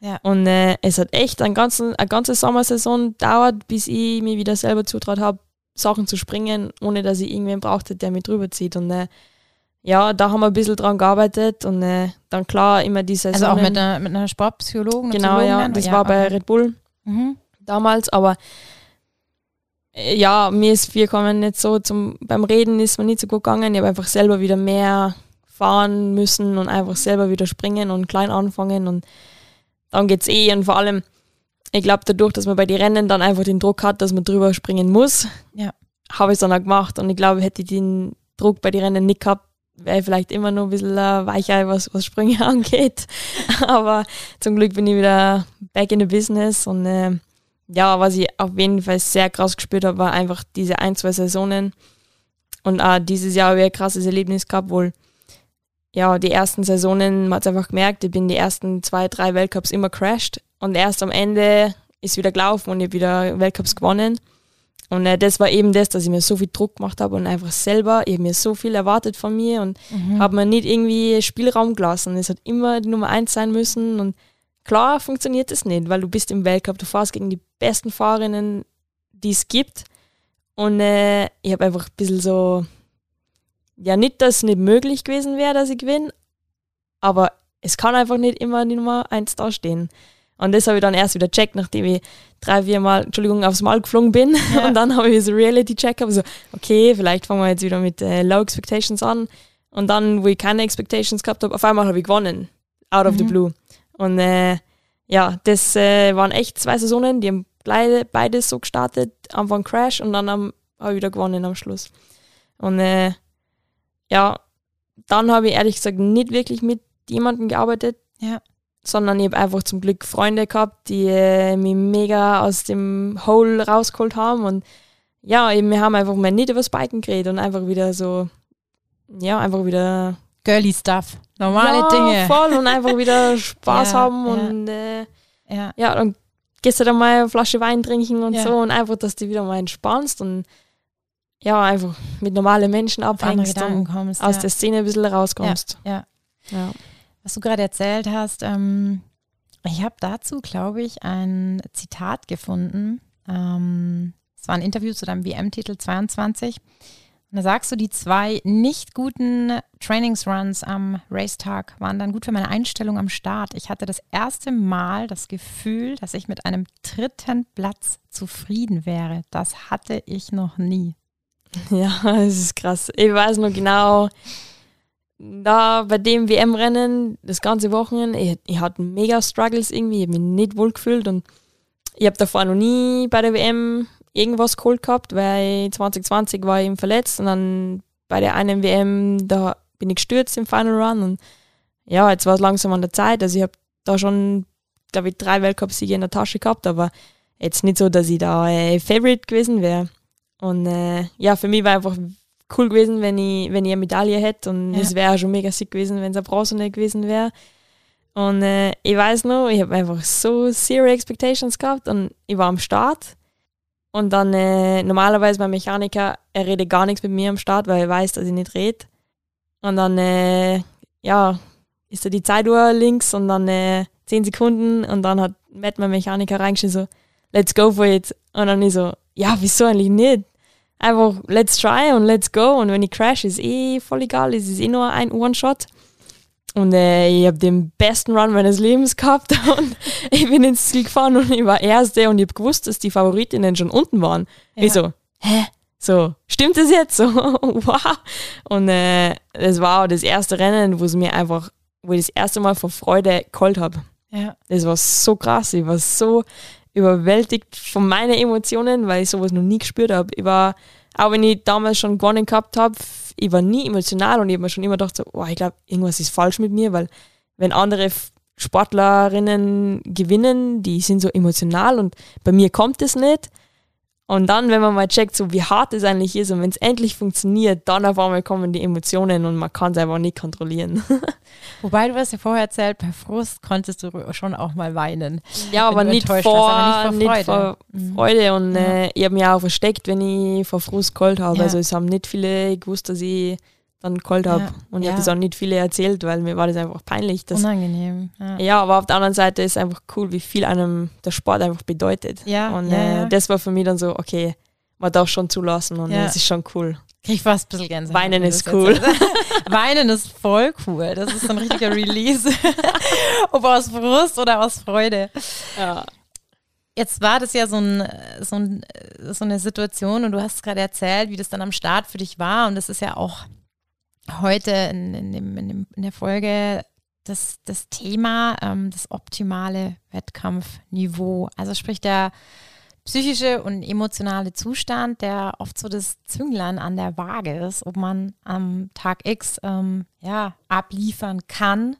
Ja. Und äh, es hat echt einen ganzen, eine ganze Sommersaison dauert, bis ich mir wieder selber zutraut habe, Sachen zu springen, ohne dass ich irgendwen brauchte, der mich drüber zieht. Und äh, ja, da haben wir ein bisschen dran gearbeitet und äh, dann klar immer diese Also auch mit einer, mit einer Sportpsychologin? Genau, ja, das ja, war bei Red Bull mhm. damals, aber äh, ja, mir ist viel kommen nicht so zum, beim Reden ist mir nicht so gut gegangen. Ich habe einfach selber wieder mehr fahren müssen und einfach selber wieder springen und klein anfangen und dann geht's eh. Und vor allem, ich glaube, dadurch, dass man bei den Rennen dann einfach den Druck hat, dass man drüber springen muss, ja. habe ich es dann auch gemacht. Und ich glaube, hätte ich den Druck bei den Rennen nicht gehabt, wäre ich vielleicht immer noch ein bisschen äh, weicher, was, was Sprünge <laughs> angeht. Aber zum Glück bin ich wieder back in the business. Und äh, ja, was ich auf jeden Fall sehr krass gespürt habe, war einfach diese ein, zwei Saisonen. Und auch dieses Jahr habe ich ein krasses Erlebnis gehabt, wohl ja, die ersten Saisonen, man hat einfach gemerkt, ich bin die ersten zwei, drei Weltcups immer crashed und erst am Ende ist wieder gelaufen und ich habe wieder Weltcups gewonnen. Und äh, das war eben das, dass ich mir so viel Druck gemacht habe und einfach selber, ich habe mir so viel erwartet von mir und mhm. habe mir nicht irgendwie Spielraum gelassen. Es hat immer die Nummer eins sein müssen und klar funktioniert das nicht, weil du bist im Weltcup, du fährst gegen die besten Fahrerinnen, die es gibt. Und äh, ich habe einfach ein bisschen so ja nicht, dass es nicht möglich gewesen wäre, dass ich gewinne, aber es kann einfach nicht immer die Nummer eins dastehen. Und das habe ich dann erst wieder checkt, nachdem ich drei, vier Mal, Entschuldigung, aufs Mal geflogen bin. Ja. <laughs> Und dann habe ich so Reality-Check, habe so, okay, vielleicht fangen wir jetzt wieder mit äh, Low Expectations an. Und dann, wo ich keine Expectations gehabt habe, auf einmal habe ich gewonnen. Out of mhm. the blue. Und äh, ja, das äh, waren echt zwei Saisonen, die haben beide, beides so gestartet, Anfang Crash und dann habe ich wieder gewonnen am Schluss. Und äh, ja, dann habe ich ehrlich gesagt nicht wirklich mit jemandem gearbeitet, ja. Sondern ich habe einfach zum Glück Freunde gehabt, die äh, mich mega aus dem Hole rausgeholt haben und ja, eben, wir haben einfach mal nicht übers Biken geredet und einfach wieder so, ja, einfach wieder girly Stuff, normale ja, Dinge. voll und einfach wieder <laughs> Spaß ja, haben und äh, ja. ja, dann gehst du dann mal eine Flasche Wein trinken und so und einfach, dass du wieder mal entspannst und ja, einfach mit normalen Menschen abhängst und kommst, aus ja. der Szene ein bisschen rauskommst. Ja, ja. Was du gerade erzählt hast, ähm, ich habe dazu, glaube ich, ein Zitat gefunden. Ähm, es war ein Interview zu deinem WM-Titel 22. Und da sagst du, die zwei nicht guten Trainingsruns am Racetag waren dann gut für meine Einstellung am Start. Ich hatte das erste Mal das Gefühl, dass ich mit einem dritten Platz zufrieden wäre. Das hatte ich noch nie. Ja, <laughs> es ist krass. Ich weiß noch genau, da bei dem WM-Rennen, das ganze Wochenende, ich, ich hatte mega Struggles irgendwie, ich habe mich nicht wohl gefühlt und ich habe davor noch nie bei der WM irgendwas geholt gehabt, weil 2020 war ich eben verletzt und dann bei der einen WM, da bin ich gestürzt im Final Run und ja, jetzt war es langsam an der Zeit, also ich habe da schon, glaube ich, drei Weltcup-Siege in der Tasche gehabt, aber jetzt nicht so, dass ich da äh, Favorite gewesen wäre. Und äh, ja, für mich war einfach cool gewesen, wenn ich, wenn ich eine Medaille hätte. Und es wäre schon mega sick gewesen, wenn es eine Bronzene gewesen wäre. Und äh, ich weiß noch, ich habe einfach so zero expectations gehabt und ich war am Start. Und dann äh, normalerweise mein Mechaniker, er redet gar nichts mit mir am Start, weil er weiß, dass ich nicht rede. Und dann, äh, ja, ist da die Zeituhr links und dann äh, 10 Sekunden und dann hat mit meinem Mechaniker reingeschrieben, so, let's go for it. Und dann ich so, ja, wieso eigentlich nicht? Einfach, let's try und let's go. Und wenn ich crash, ist eh voll egal, es ist eh nur ein One-Shot. Und äh, ich habe den besten Run meines Lebens gehabt <laughs> und ich bin ins Ziel gefahren und ich war Erste und ich habe gewusst, dass die Favoritinnen schon unten waren. Ja. Ich so, hä? So, stimmt das jetzt? <laughs> So, wow. Und äh, das war auch das erste Rennen, wo es mir einfach, wo ich das erste Mal vor Freude geholt habe. Ja. Das war so krass. Ich war so überwältigt von meinen Emotionen, weil ich sowas noch nie gespürt habe. Ich war, auch wenn ich damals schon gewonnen gehabt habe, ich war nie emotional und ich habe mir schon immer gedacht, so, oh, ich glaube, irgendwas ist falsch mit mir, weil wenn andere Sportlerinnen gewinnen, die sind so emotional und bei mir kommt es nicht. Und dann, wenn man mal checkt, so wie hart es eigentlich ist und wenn es endlich funktioniert, dann auf einmal kommen die Emotionen und man kann es einfach nicht kontrollieren. <laughs> Wobei du hast ja vorher erzählt, bei Frust konntest du schon auch mal weinen. Ja, aber nicht vor, aber nicht nicht vor vor Freude. Freude. Und Ja. äh, ich habe mich auch versteckt, wenn ich vor Frust geholt habe. Ja. Also es haben nicht viele gewusst, dass ich dann geholt habe. Ja. Und ich Ja. habe das auch nicht viele erzählt, weil mir war das einfach peinlich. Dass, Unangenehm. Ja. ja, aber auf der anderen Seite ist einfach cool, wie viel einem der Sport einfach bedeutet. Ja, und ja, äh, das war für mich dann so, okay, man darf schon zulassen und es ist schon cool. Krieg fast ein bisschen Gänsehaut. Weinen ist cool. <laughs> Weinen ist voll cool. Das ist so ein richtiger <laughs> Release. <laughs> Ob aus Frust oder aus Freude. Ja. Jetzt war das ja so, ein, so, ein, so eine Situation und du hast gerade erzählt, wie das dann am Start für dich war. Und das ist ja auch heute in, in, dem, in, dem, in der Folge das, das Thema, ähm, das optimale Wettkampfniveau. Also sprich der psychische und emotionale Zustand, der oft so das Zünglein an der Waage ist, ob man am Tag X ähm, ja, abliefern kann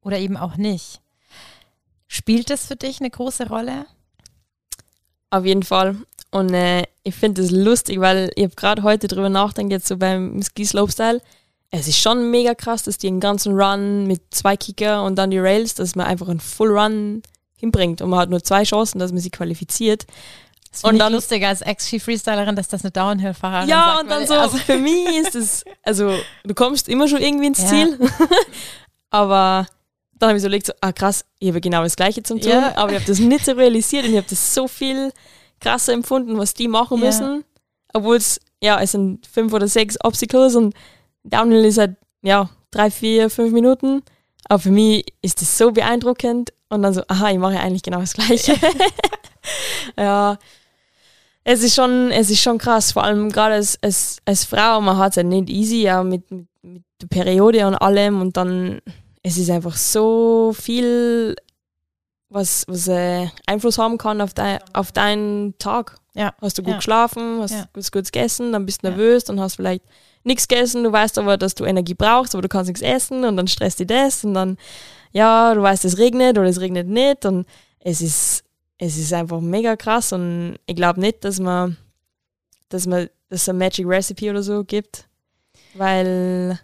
oder eben auch nicht. Spielt das für dich eine große Rolle? Auf jeden Fall. Und äh, ich finde es lustig, weil ich habe gerade heute drüber nachgedacht, jetzt so beim Ski Slopestyle. Es ist schon mega krass, dass die einen ganzen Run mit zwei Kicker und dann die Rails, dass man einfach einen Full Run hinbringt und man hat nur zwei Chancen, dass man sich qualifiziert. Das Und ich dann- lustig als Ex-Ski-Freestylerin, dass das eine Downhill-Fahrerin ja, sagt, und dann so, also, für mich ist es, also du kommst immer schon irgendwie ins Ja. Ziel, <laughs> aber dann habe ich so überlegt, so, ah krass, ich habe genau das Gleiche zum tun, Ja. aber ich habe das nicht so realisiert und ich habe das so viel krasser empfunden, was die machen Ja. müssen, obwohl es, ja, es sind fünf oder sechs Obstacles und Downhill ist halt, ja, drei, vier, fünf Minuten, aber für mich ist das so beeindruckend und dann so, aha, ich mache ja eigentlich genau das Gleiche. ja, <laughs> es ist schon, es ist schon krass, vor allem gerade als, als, als Frau, man hat es ja nicht easy, ja, mit, mit, mit der Periode und allem und dann, es ist einfach so viel, was, was äh, Einfluss haben kann auf, dein, auf deinen Tag. Ja. Hast du gut Ja. geschlafen, hast Ja. gut, gut gegessen, dann bist du nervös, dann hast du vielleicht nichts gegessen, du weißt aber, dass du Energie brauchst, aber du kannst nichts essen und dann stresst dich das und dann, ja, du weißt, es regnet oder es regnet nicht und es ist, es ist einfach mega krass und ich glaube nicht, dass man, dass man, dass es ein Magic Recipe oder so gibt, weil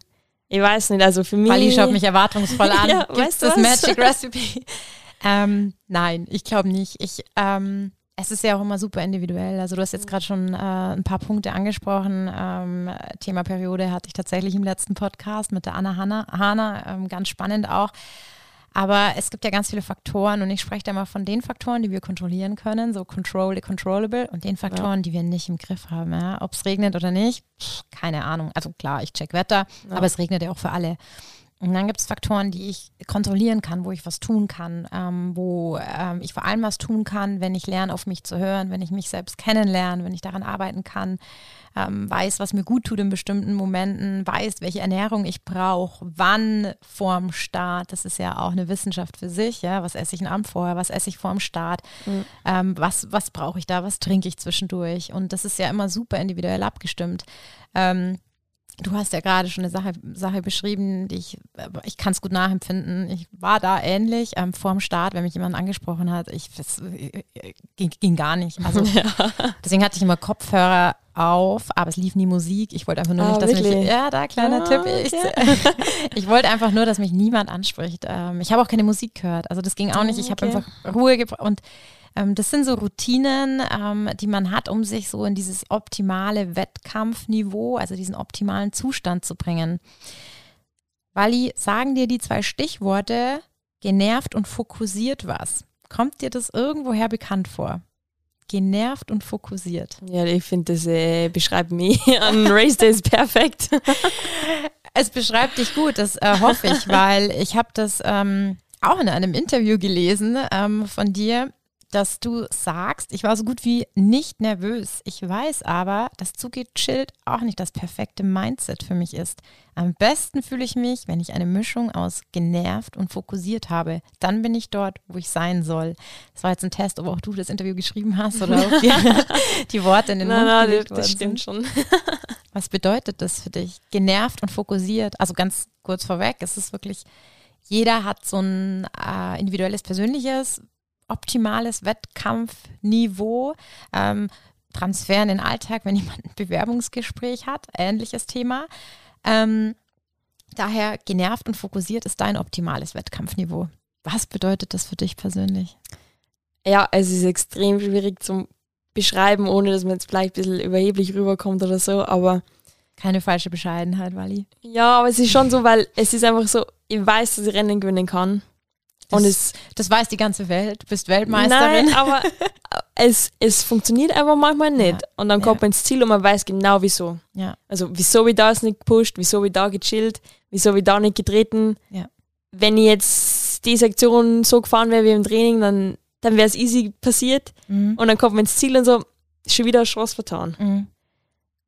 ich weiß nicht, also für mich. Wally schaut mich erwartungsvoll <laughs> an. Ja, Gibt's weißt du das was? Magic Recipe? <laughs> ähm, nein, ich glaube nicht. Ich, ähm, es ist ja auch immer super individuell. Also du hast jetzt gerade schon äh, ein paar Punkte angesprochen. Ähm, Thema Periode hatte ich tatsächlich im letzten Podcast mit der Anna Hanna, ähm, ganz spannend auch. Aber es gibt ja ganz viele Faktoren und ich spreche da mal von den Faktoren, die wir kontrollieren können, so control the controllable und den Faktoren, die wir nicht im Griff haben. Ja? Ob es regnet oder nicht, keine Ahnung. Also klar, ich check Wetter, Ja. aber es regnet ja auch für alle. Und dann gibt es Faktoren, die ich kontrollieren kann, wo ich was tun kann, ähm, wo ähm, ich vor allem was tun kann, wenn ich lerne, auf mich zu hören, wenn ich mich selbst kennenlerne, wenn ich daran arbeiten kann, ähm, weiß, was mir gut tut in bestimmten Momenten, weiß, welche Ernährung ich brauche, wann vorm Start. Das ist ja auch eine Wissenschaft für sich. Ja, was esse ich einen Abend vorher, was esse ich vorm Start, Mhm. ähm, was was brauche ich da, was trinke ich zwischendurch. Und das ist ja immer super individuell abgestimmt. Ähm, Du hast ja gerade schon eine Sache, Sache beschrieben, die ich, ich kann es gut nachempfinden. Ich war da ähnlich ähm, vorm Start, wenn mich jemand angesprochen hat. Ich, das äh, ging, ging gar nicht. Also <laughs> deswegen hatte ich immer Kopfhörer auf, aber es lief nie Musik. Ich wollte einfach nur Ah, nicht, dass mich, wirklich? ja, da kleiner Ah, Tipp. Ich, okay. <laughs> ich wollte einfach nur, dass mich niemand anspricht. Ähm, ich habe auch keine Musik gehört. Also das ging auch nicht. Ich habe Okay. einfach Ruhe gebraucht und das sind so Routinen, ähm, die man hat, um sich so in dieses optimale Wettkampfniveau, also diesen optimalen Zustand zu bringen. Wally, sagen dir die zwei Stichworte genervt und fokussiert was? Kommt dir das irgendwoher bekannt vor? Genervt und fokussiert. Ja, ich finde, das äh, beschreibt mich <laughs> an Race Days perfekt. <laughs> es beschreibt dich gut, das äh, hoffe ich, weil ich habe das ähm, auch in einem Interview gelesen ähm, von dir, dass du sagst, ich war so gut wie nicht nervös. Ich weiß aber, dass zugechillt auch nicht das perfekte Mindset für mich ist. Am besten fühle ich mich, wenn ich eine Mischung aus genervt und fokussiert habe. Dann bin ich dort, wo ich sein soll. Das war jetzt ein Test, ob auch du das Interview geschrieben hast oder ob dir <laughs> die Worte in den Mund gelegt das stimmt schon. <laughs> Was bedeutet das für dich? Genervt und fokussiert. Also ganz kurz vorweg, es ist wirklich jeder hat so ein äh, individuelles, persönliches optimales Wettkampfniveau. Ähm, Transfer in den Alltag, wenn jemand ein Bewerbungsgespräch hat, ähnliches Thema. Ähm, daher genervt und fokussiert ist dein optimales Wettkampfniveau. Was bedeutet das für dich persönlich? Ja, es ist extrem schwierig zu beschreiben, ohne dass man jetzt vielleicht ein bisschen überheblich rüberkommt oder so, aber. Keine falsche Bescheidenheit, Wally. Ja, aber es ist schon so, weil es ist einfach so, ich weiß, dass ich Rennen gewinnen kann. Das, und es, das weiß die ganze Welt. Du bist Weltmeisterin. Nein, aber <laughs> es, es funktioniert einfach manchmal nicht. Ja. Und dann kommt ja. man ins Ziel und man weiß genau wieso. Ja. Also wieso ich da nicht gepusht, wieso ich da gechillt, wieso ich da nicht getreten. Ja. Wenn ich jetzt die Sektion so gefahren wäre wie im Training, dann, dann wäre es easy passiert. Mhm. Und dann kommt man ins Ziel und so, schon wieder eine Chance vertan. Mhm.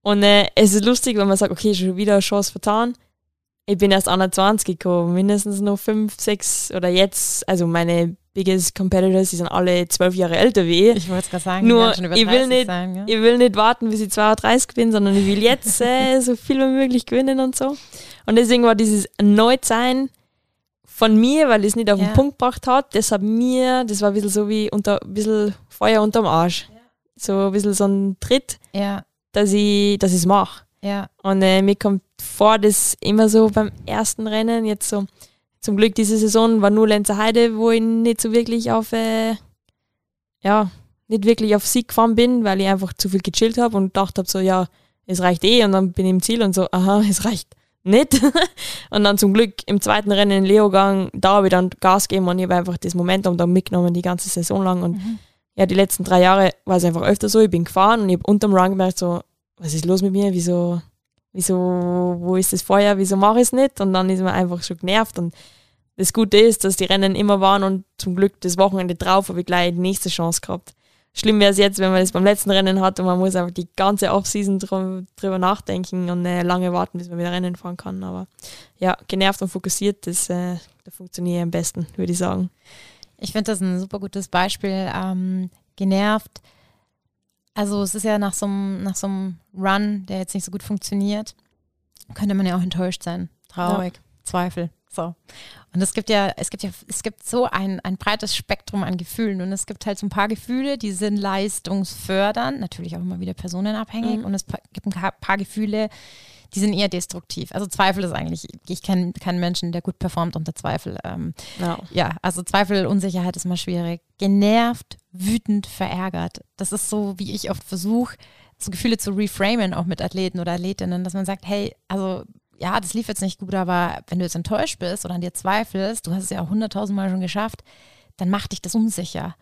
Und äh, es ist lustig, wenn man sagt, okay, schon wieder eine Chance vertan ich bin erst 21 gekommen, mindestens noch fünf, sechs oder jetzt, also meine biggest competitors, die sind alle zwölf Jahre älter wie ich. Ich wollte es gerade sagen, nur ich will, nicht, sein, ja? ich will nicht warten, bis ich 32 bin, sondern ich will jetzt äh, so viel wie möglich gewinnen und so. Und deswegen war dieses Erneutsein von mir, weil es nicht auf den ja. Punkt gebracht hat, deshalb mir, das war ein bisschen so wie unter, ein bisschen Feuer unterm Arsch. Ja. So ein bisschen so ein Tritt, ja. dass ich es mache. Ja. Und äh, mir kommt vor, dass immer so beim ersten Rennen, jetzt so, zum Glück diese Saison war nur Lenzer Heide, wo ich nicht so wirklich auf, äh, ja, nicht wirklich auf Sieg gefahren bin, weil ich einfach zu viel gechillt habe und gedacht habe, so, ja, es reicht eh. Und dann bin ich im Ziel und so, aha, es reicht nicht. <laughs> und dann zum Glück im zweiten Rennen in Leogang, da habe ich dann Gas gegeben und ich habe einfach das Momentum da mitgenommen die ganze Saison lang. Und mhm. ja, die letzten drei Jahre war es einfach öfter so, ich bin gefahren und ich habe unterm Run gemerkt, so, was ist los mit mir? Wieso, wieso, wo ist das Feuer? Wieso mache ich es nicht? Und dann ist man einfach schon genervt. Und das Gute ist, dass die Rennen immer waren und zum Glück das Wochenende drauf habe ich gleich die nächste Chance gehabt. Schlimm wäre es jetzt, wenn man das beim letzten Rennen hat und man muss einfach die ganze Offseason drüber, drüber nachdenken und äh, lange warten, bis man wieder Rennen fahren kann. Aber ja, genervt und fokussiert, das, äh, das funktioniert am besten, würde ich sagen. Ich finde das ein super gutes Beispiel. Ähm, genervt also es ist ja nach so einem, nach so einem Run, der jetzt nicht so gut funktioniert, könnte man ja auch enttäuscht sein, traurig, ja. Zweifel. So. Und es gibt ja, es gibt ja, es gibt so ein, ein breites Spektrum an Gefühlen und es gibt halt so ein paar Gefühle, die sind leistungsfördernd, natürlich auch immer wieder personenabhängig mhm. und es gibt ein paar Gefühle, die sind eher destruktiv. Also Zweifel ist eigentlich, ich kenne keinen Menschen, der gut performt unter Zweifel. Ähm, no. Ja, also Zweifel, Unsicherheit ist immer schwierig. Genervt, wütend, verärgert. Das ist so, wie ich oft versuche, so Gefühle zu reframen, auch mit Athleten oder Athletinnen, dass man sagt, hey, also ja, das lief jetzt nicht gut, aber wenn du jetzt enttäuscht bist oder an dir zweifelst, du hast es ja auch hunderttausendmal schon geschafft, dann macht dich das unsicher.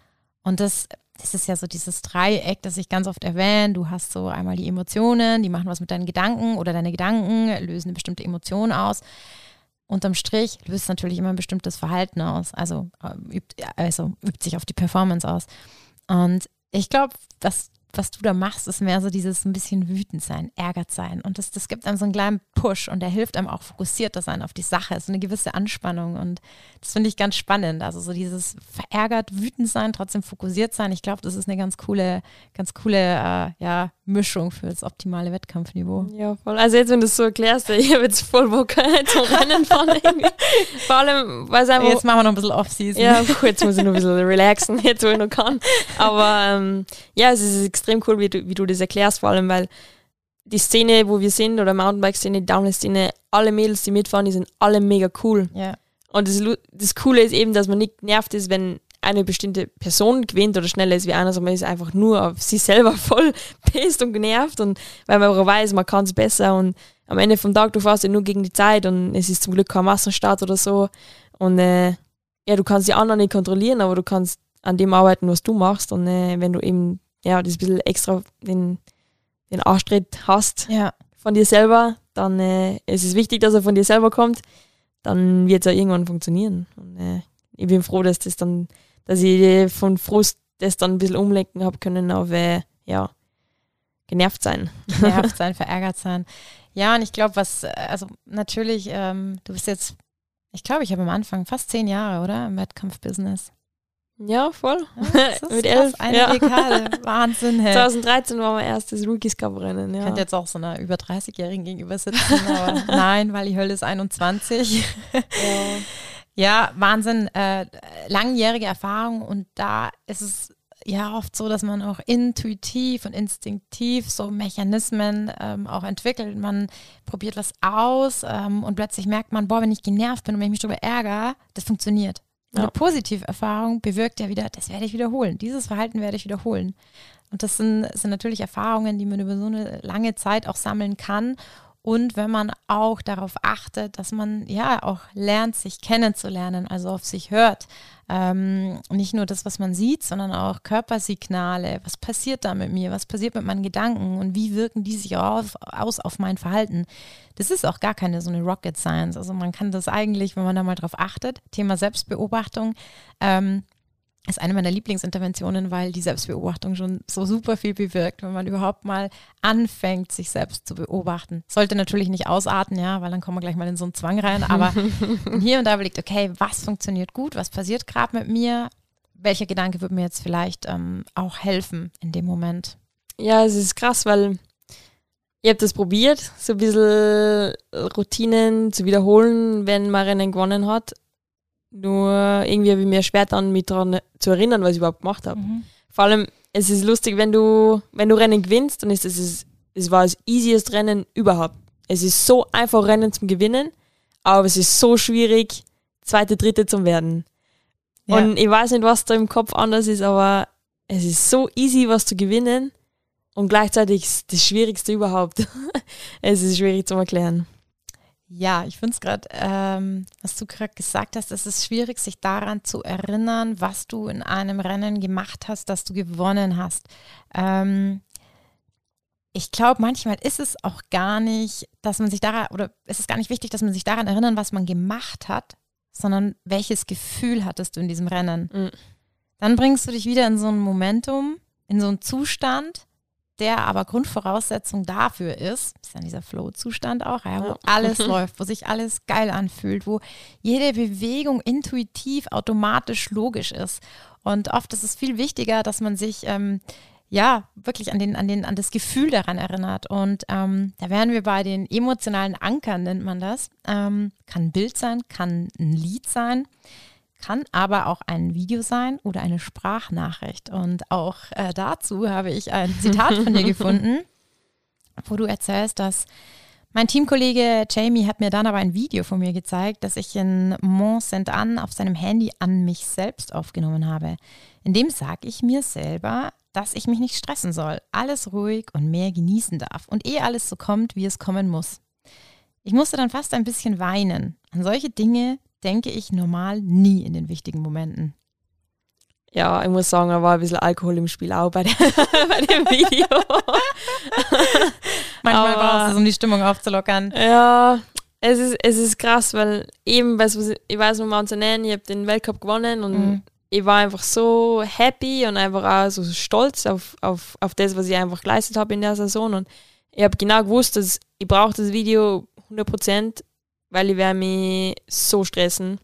Und das das ist ja so dieses Dreieck, das ich ganz oft erwähne. Du hast so einmal die Emotionen, die machen was mit deinen Gedanken oder deine Gedanken lösen eine bestimmte Emotion aus. Unterm Strich löst natürlich immer ein bestimmtes Verhalten aus, also, äh, übt, also übt sich auf die Performance aus. Und ich glaube, dass was du da machst, ist mehr so dieses ein bisschen wütend sein, ärgert sein. Und das, das gibt einem so einen kleinen Push und der hilft einem auch fokussierter sein auf die Sache. So eine gewisse Anspannung. Und das finde ich ganz spannend. Also so dieses verärgert, wütend sein, trotzdem fokussiert sein. Ich glaube, das ist eine ganz coole, ganz coole äh, ja, Mischung für das optimale Wettkampfniveau. Ja, voll. Also jetzt, wenn du es so erklärst, ich habe jetzt voll Bock <laughs> zum Rennen fahren. Vor allem, weil es einfach... Jetzt machen wir noch ein bisschen Off-Season. Ja, jetzt muss ich noch ein bisschen relaxen, jetzt wo ich noch kann. Aber ähm, ja, es ist extrem cool, wie du, wie du das erklärst, vor allem, weil die Szene, wo wir sind, oder Mountainbike-Szene, Downhill-Szene, alle Mädels, die mitfahren, die sind alle mega cool. Ja. Und das, das Coole ist eben, dass man nicht genervt ist, wenn eine bestimmte Person gewinnt oder schneller ist wie einer, sondern man ist einfach nur auf sich selber <laughs> voll pisst und genervt und weil man auch weiß, man kann es besser und am Ende vom Tag, du fährst ja nur gegen die Zeit und es ist zum Glück kein Massenstart oder so und äh, ja, du kannst die anderen nicht kontrollieren, aber du kannst an dem arbeiten, was du machst. Und äh, wenn du eben ja, das bisschen extra den, den Arschtritt hast Ja. von dir selber, dann äh, ist es wichtig, dass er von dir selber kommt, dann wird es ja irgendwann funktionieren. Und äh, ich bin froh, dass das dann, dass ich äh, von Frust das dann ein bisschen umlenken habe können auf äh, ja, genervt sein. genervt sein, <laughs> verärgert sein. Ja, und ich glaube, was, äh, also natürlich, ähm, du bist jetzt, ich glaube, ich habe am Anfang fast zehn Jahre, oder? Im Wettkampfbusiness. Ja, voll. Ja, das <laughs> ist Mit elf, Eine ja. Dekade. <laughs> Wahnsinn, hey. 2013 war mein erstes Rookies Cup Rennen. Ich Ja. könnte jetzt auch so einer über 30-Jährigen gegenüber sitzen, aber <laughs> nein, weil die Hölle ist 21. ja. Ja, Wahnsinn, äh, langjährige Erfahrung und da ist es ja oft so, dass man auch intuitiv und instinktiv so Mechanismen ähm, auch entwickelt. Man probiert was aus ähm, und plötzlich merkt man, boah, wenn ich genervt bin und wenn ich mich darüber ärgere, das funktioniert. Und Ja. Eine Positiverfahrung bewirkt ja wieder, das werde ich wiederholen. Dieses Verhalten werde ich wiederholen. Und das sind, sind natürlich Erfahrungen, die man über so eine lange Zeit auch sammeln kann. Und wenn man auch darauf achtet, dass man ja auch lernt, sich kennenzulernen, also auf sich hört. Ähm, nicht nur das, was man sieht, sondern auch Körpersignale. Was passiert da mit mir? Was passiert mit meinen Gedanken? Und wie wirken die sich auf, aus auf mein Verhalten? Das ist auch gar keine so eine Rocket Science. Also man kann das eigentlich, wenn man da mal drauf achtet, Thema Selbstbeobachtung, ähm, ist eine meiner Lieblingsinterventionen, weil die Selbstbeobachtung schon so super viel bewirkt, wenn man überhaupt mal anfängt, sich selbst zu beobachten. Sollte natürlich nicht ausarten, ja, weil dann kommen wir gleich mal in so einen Zwang rein, aber <laughs> hier und da überlegt, okay, was funktioniert gut, was passiert gerade mit mir, welcher Gedanke würde mir jetzt vielleicht ähm, auch helfen in dem Moment. ja, es ist krass, weil ich habe das probiert, so ein bisschen Routinen zu wiederholen, wenn man Rennen gewonnen hat. Nur irgendwie habe ich mir schwer dann, mich daran zu erinnern, was ich überhaupt gemacht habe. Vor allem, es ist lustig, wenn du, wenn du Rennen gewinnst, dann ist es, es, es war das easiest Rennen überhaupt. Es ist so einfach, Rennen zum Gewinnen, aber es ist so schwierig, zweite, dritte zu werden. Ja. Und ich weiß nicht, was da im Kopf anders ist, aber es ist so easy, was zu gewinnen und gleichzeitig ist das Schwierigste überhaupt. <laughs> es ist schwierig zu erklären. Ja, ich finde es gerade, ähm, was du gerade gesagt hast, es ist schwierig, sich daran zu erinnern, was du in einem Rennen gemacht hast, das du gewonnen hast. Ähm, ich glaube, manchmal ist es auch gar nicht, dass man sich daran, oder es ist gar nicht wichtig, dass man sich daran erinnert, was man gemacht hat, sondern welches Gefühl hattest du in diesem Rennen. Mhm. Dann bringst du dich wieder in so ein Momentum, in so einen Zustand, der aber Grundvoraussetzung dafür ist, ist dann dieser Flow-Zustand auch, ja, wo Ja. alles <laughs> läuft, wo sich alles geil anfühlt, wo jede Bewegung intuitiv, automatisch logisch ist. Und oft ist es viel wichtiger, dass man sich ähm, ja wirklich an, den, an, den, an das Gefühl daran erinnert. Und ähm, da wären wir bei den emotionalen Ankern, nennt man das. Ähm, kann ein Bild sein, kann ein Lied sein kann aber auch ein Video sein oder eine Sprachnachricht. Und auch äh, dazu habe ich ein <laughs> Zitat von dir gefunden, wo du erzählst, dass mein Teamkollege Jamie hat mir dann aber ein Video von mir gezeigt, das ich in Mont Saint-Anne auf seinem Handy an mich selbst aufgenommen habe. In dem sage ich mir selber, dass ich mich nicht stressen soll, alles ruhig und mehr genießen darf und eh alles so kommt, wie es kommen muss. Ich musste dann fast ein bisschen weinen. An solche Dinge denke ich normal nie in den wichtigen Momenten. Ja, ich muss sagen, da war ein bisschen Alkohol im Spiel auch bei, <laughs> der, bei dem Video. <laughs> Manchmal brauchst du es, um die Stimmung aufzulockern. Ja, es ist, es ist krass, weil eben, weißt was ich weiß noch mal zu nennen, ich habe den Weltcup gewonnen und Mhm. ich war einfach so happy und einfach auch so stolz auf, auf, auf das, was ich einfach geleistet habe in der Saison. Und ich habe genau gewusst, dass ich brauche das Video 100%, weil ich werde mich so stressen.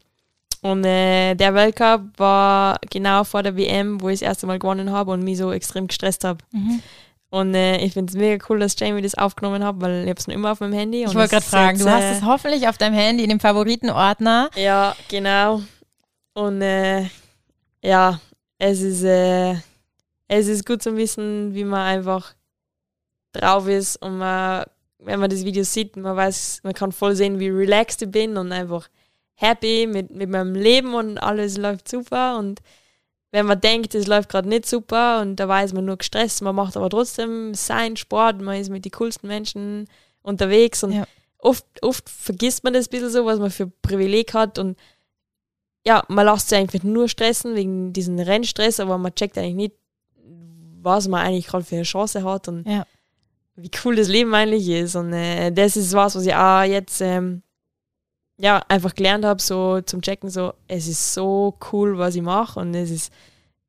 Und äh, der Weltcup war genau vor der WM, wo ich das erste Mal gewonnen habe und mich so extrem gestresst habe. Mhm. Und äh, ich finde es mega cool, dass Jamie das aufgenommen hat, weil ich habe es noch immer auf meinem Handy. Ich wollte gerade fragen, jetzt, du äh, hast es hoffentlich auf deinem Handy in dem Favoritenordner. Ja, genau. Und äh, ja, es ist, äh, es ist gut zu wissen, wie man einfach drauf ist und man, wenn man das Video sieht, man weiß, man kann voll sehen, wie relaxed ich bin und einfach happy mit, mit meinem Leben und alles läuft super und wenn man denkt, es läuft gerade nicht super und da weiß man nur gestresst, man macht aber trotzdem seinen Sport, man ist mit den coolsten Menschen unterwegs und Ja. oft, oft vergisst man das ein bisschen so, was man für Privileg hat und ja, man lässt sich einfach nur stressen wegen diesem Rennstress, aber man checkt eigentlich nicht, was man eigentlich gerade für eine Chance hat und Ja. Wie cool das Leben eigentlich ist. Und äh, das ist was, was ich auch jetzt ähm, ja, einfach gelernt habe, so zum Checken, so, es ist so cool, was ich mache und es ist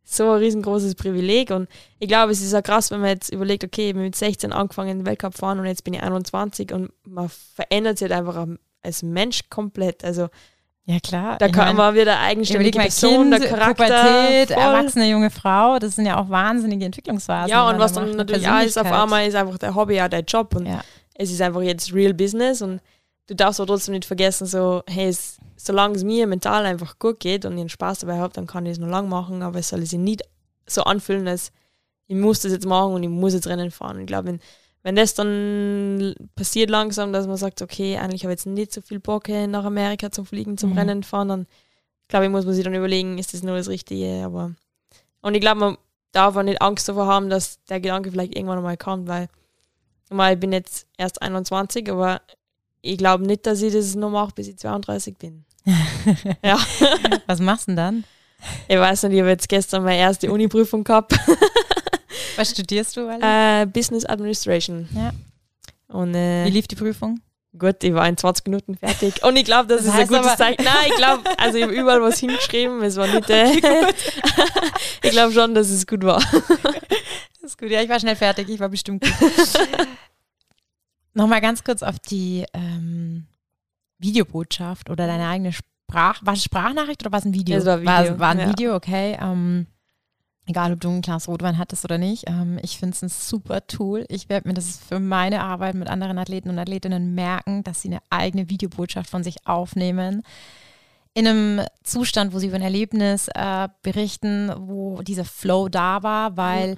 so ein riesengroßes Privileg. Und ich glaube, es ist auch krass, wenn man jetzt überlegt, okay, ich bin mit 16 angefangen, den Weltcup fahren und jetzt bin ich 21 und man verändert sich halt einfach als Mensch komplett. Also Ja, klar. da Ich kann man wieder eigenständige Person, kind, der Charakter. Pubertät, voll. erwachsene junge Frau, das sind ja auch wahnsinnige Entwicklungsphasen. Ja, und was da dann natürlich auch ist, auf einmal ist einfach der Hobby auch der Job und Ja. es ist einfach jetzt real business und du darfst aber trotzdem nicht vergessen, so, hey, es, solange es mir mental einfach gut geht und ich einen Spaß dabei habe, dann kann ich es noch lang machen, aber es soll sich nicht so anfühlen, als ich muss das jetzt machen und ich muss jetzt Rennen fahren. Ich glaube, wenn, wenn das dann passiert langsam, dass man sagt, okay, eigentlich habe ich jetzt nicht so viel Bock, eh, nach Amerika zum Fliegen, zum Mhm. Rennen fahren, dann glaube ich, muss man sich dann überlegen, ist das nur das Richtige, aber und ich glaube, man darf auch nicht Angst davor haben, dass der Gedanke vielleicht irgendwann mal kommt, weil mal, ich bin jetzt erst 21, aber ich glaube nicht, dass ich das noch mache, bis ich 32 bin. <laughs> ja, Was machst du denn dann? ich weiß nicht, ich habe jetzt gestern meine erste Uni-Prüfung gehabt, <laughs> Was studierst du? Äh, Business Administration. Ja. Und äh, Wie lief die Prüfung? gut, ich war in 20 Minuten fertig. Und ich glaube, das, Das ist ein gutes Zeichen. Nein, ich glaube, also ich habe überall was hingeschrieben, es war nicht äh, <laughs> <laughs> Ich glaube schon, dass es gut war. Das <laughs> ist gut, ja, ich war schnell fertig, ich war bestimmt gut. Nochmal ganz kurz auf die ähm, Videobotschaft oder deine eigene Sprach... War es Sprachnachricht oder war es ein Video? Es war Video, War, war ein ja. Video, okay. Ähm, egal, ob du ein Glas Rotwein hattest oder nicht. Ähm, ich finde es ein super Tool. Ich werde mir das für meine Arbeit mit anderen Athleten und Athletinnen merken, dass sie eine eigene Videobotschaft von sich aufnehmen. In einem Zustand, wo sie über ein Erlebnis äh, berichten, wo dieser Flow da war, weil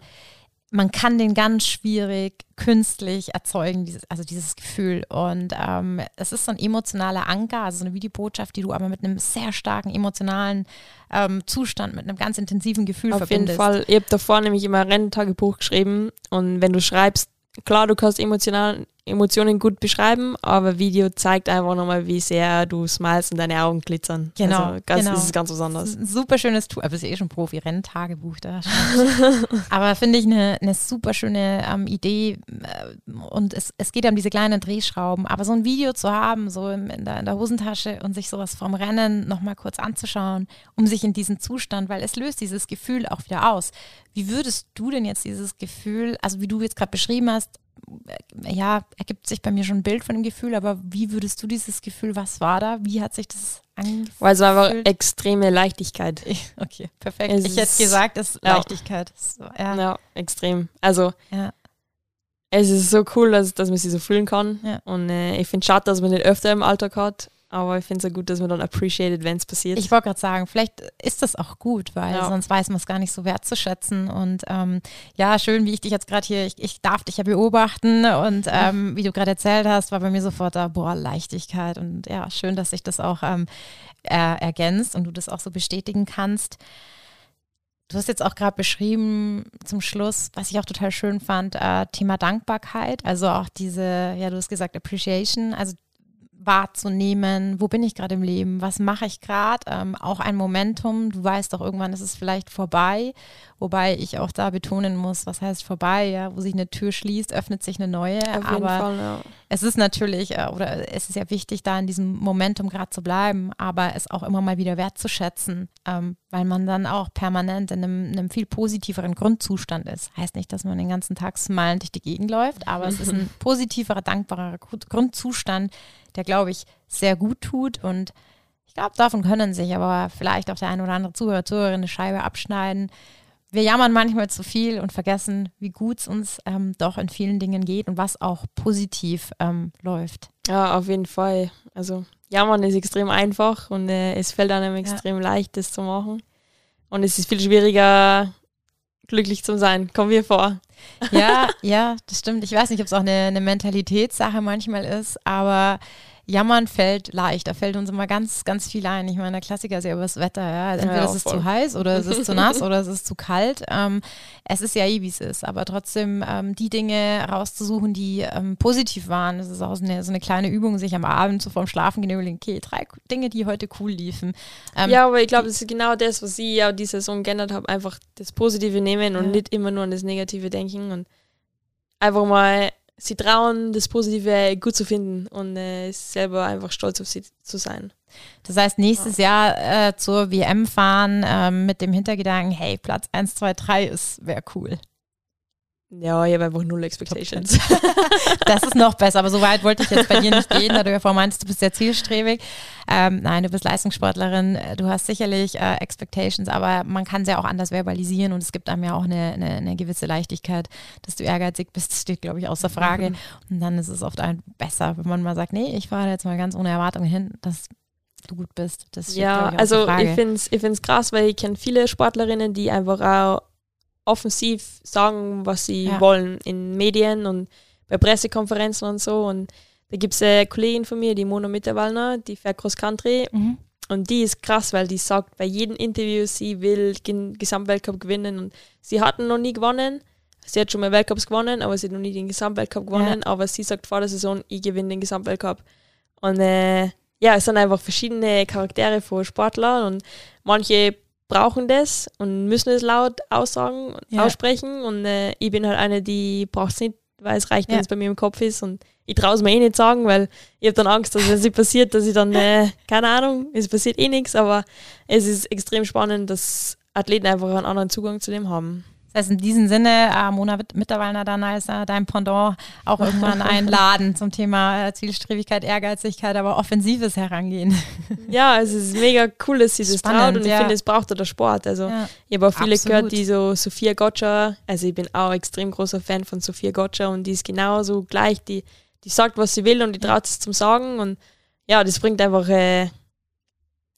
man kann den ganz schwierig künstlich erzeugen, dieses, also dieses Gefühl. Und ähm, es ist so ein emotionaler Anker, also so eine Videobotschaft, die du aber mit einem sehr starken emotionalen ähm, Zustand, mit einem ganz intensiven Gefühl Auf jeden verbindest. Fall. Ich habe davor nämlich immer Renntagebuch geschrieben und wenn du schreibst, klar, du kannst emotional, Emotionen gut beschreiben, aber Video zeigt einfach nochmal, wie sehr du smilest und deine Augen glitzern. Genau, Also ganz, genau. Das ist ganz anderes. ist ein super schönes Tool, aber es ist eh schon Profi, Renntagebuch da. <laughs> aber finde ich eine, eine super schöne ähm, Idee äh, und es, es geht ja um diese kleinen Drehschrauben, aber so ein Video zu haben, so im, in, der, in der Hosentasche und sich sowas vom Rennen nochmal kurz anzuschauen, um sich in diesen Zustand, weil es löst dieses Gefühl auch wieder aus. Wie würdest du denn jetzt dieses Gefühl, also wie du jetzt gerade beschrieben hast, ja, ergibt sich bei mir schon ein Bild von dem Gefühl, aber wie würdest du dieses Gefühl, was war da? Wie hat sich das angefühlt? Weil es war einfach extreme Leichtigkeit. <laughs> Okay, perfekt. Es ich hätte gesagt, es ist. Leichtigkeit. So, ja. Ja, extrem. Also Ja. es ist so cool, dass, dass man sich so fühlen kann. Ja. Und äh, ich finde es schade, dass man nicht öfter im Alltag hat, aber ich finde es auch gut, dass man dann appreciated, wenn es passiert. Ich wollte gerade sagen, vielleicht ist das auch gut, weil Ja. sonst weiß man es gar nicht so wertzuschätzen. Und ähm, ja, schön, wie ich dich jetzt gerade hier, ich, ich darf dich ja beobachten und ähm, wie du gerade erzählt hast, war bei mir sofort da, boah, Leichtigkeit. Und ja, schön, dass sich das auch ähm, er, ergänzt und du das auch so bestätigen kannst. Du hast jetzt auch gerade beschrieben zum Schluss, was ich auch total schön fand, äh, Thema Dankbarkeit, also auch diese, ja, du hast gesagt, Appreciation, also wahrzunehmen, wo bin ich gerade im Leben, was mache ich gerade, ähm, auch ein Momentum, du weißt doch, irgendwann ist es vielleicht vorbei, wobei ich auch da betonen muss, was heißt vorbei, ja, wo sich eine Tür schließt, öffnet sich eine neue, Auf jeden aber Fall, ja. es ist natürlich, äh, oder es ist ja wichtig, da in diesem Momentum gerade zu bleiben, aber es auch immer mal wieder wertzuschätzen, ähm, weil man dann auch permanent in einem, einem viel positiveren Grundzustand ist. Heißt nicht, dass man den ganzen Tag smilend durch die Gegend läuft, aber es ist ein <laughs> positiverer, dankbarer Grund- Grundzustand, der, glaube ich, sehr gut tut und ich glaube, davon können sich aber vielleicht auch der eine oder andere Zuhörer, Zuhörerin eine Scheibe abschneiden. Wir jammern manchmal zu viel und vergessen, wie gut es uns ähm, doch in vielen Dingen geht und was auch positiv ähm, läuft. Ja, auf jeden Fall. Also jammern ist extrem einfach und äh, es fällt einem extrem leicht, das zu machen. Und es ist viel schwieriger, glücklich zu sein. Kommen wir vor. Ja, ja, das stimmt. Ich weiß nicht, ob es auch eine, eine Mentalitätssache manchmal ist, aber Jammern fällt leicht. Da fällt uns immer ganz, ganz viel ein. Ich meine, der Klassiker ist ja über das Wetter. Ja. Entweder Ja, es ist voll. zu heiß oder es ist zu nass <laughs> oder es ist zu kalt. Ähm, es ist ja eh, wie es ist. Aber trotzdem ähm, die Dinge rauszusuchen, die ähm, positiv waren. Das ist auch so eine, so eine kleine Übung, sich am Abend so vorm Schlafen überlegen, okay, drei Dinge, die heute cool liefen. Ähm, ja, aber ich glaube, das ist genau das, was ich ja die Saison geändert habe. Einfach das Positive nehmen und Ja. nicht immer nur an das Negative denken und einfach mal sie trauen, das Positive gut zu finden und äh, selber einfach stolz auf sie zu sein. Das heißt, nächstes Jahr äh, zur WM fahren ähm, mit dem Hintergedanken, hey, Platz 1, 2, 3 ist, wäre cool. Ja, ich habe einfach null Expectations. <laughs> Das ist noch besser, aber so weit wollte ich jetzt bei dir nicht gehen, da du ja vorhin meinst, du bist sehr zielstrebig. Ähm, nein, du bist Leistungssportlerin, äh, du hast sicherlich äh, Expectations, aber man kann es ja auch anders verbalisieren und es gibt einem ja auch eine, eine, eine gewisse Leichtigkeit, dass du ehrgeizig bist, das steht, glaube ich, außer Frage. Und dann ist es oft ein besser, wenn man mal sagt, nee, ich fahre jetzt mal ganz ohne Erwartungen hin, dass du gut bist. Das steht, Ja, ich, also ich finde es ich find's krass, weil ich kenne viele Sportlerinnen, die einfach auch offensiv sagen, was sie Ja. wollen in Medien und bei Pressekonferenzen und so. Und da gibt es eine Kollegin von mir, die Mona Mitterwallner, die fährt Cross Country Mhm. und die ist krass, weil die sagt bei jedem Interview, sie will den Gesamtweltcup gewinnen und sie hatten noch nie gewonnen. Sie hat schon mal Weltcups gewonnen, aber sie hat noch nie den Gesamtweltcup gewonnen. Aber sie sagt vor der Saison, ich gewinne den Gesamtweltcup. Und äh, ja, es sind einfach verschiedene Charaktere von Sportlern und manche brauchen das und müssen es laut aussagen und Ja. aussprechen. Und äh, ich bin halt eine, die braucht es nicht, weil es reicht, Ja. wenn es bei mir im Kopf ist. Und ich traue es mir eh nicht sagen, weil ich habe dann Angst, dass wenn es passiert, dass ich dann, äh, keine Ahnung, es passiert eh nichts, aber es ist extrem spannend, dass Athleten einfach einen anderen Zugang zu dem haben. Das heißt, in diesem Sinne, äh, Mona Mitterwallner dann als äh, dein Pendant auch irgendwann einladen <laughs> zum Thema äh, Zielstrebigkeit, Ehrgeizigkeit, aber offensives Herangehen. <laughs> Ja, es ist mega cool, dass sie das traut und ich ja. finde, es braucht auch der Sport. Also Ja. ich habe auch viele Absolut. gehört, die so Sophia Gotcha, also ich bin auch extrem großer Fan von Sophia Gotcha und die ist genauso gleich, die, die sagt, was sie will und die traut es zum Sagen und ja, das bringt einfach äh, ein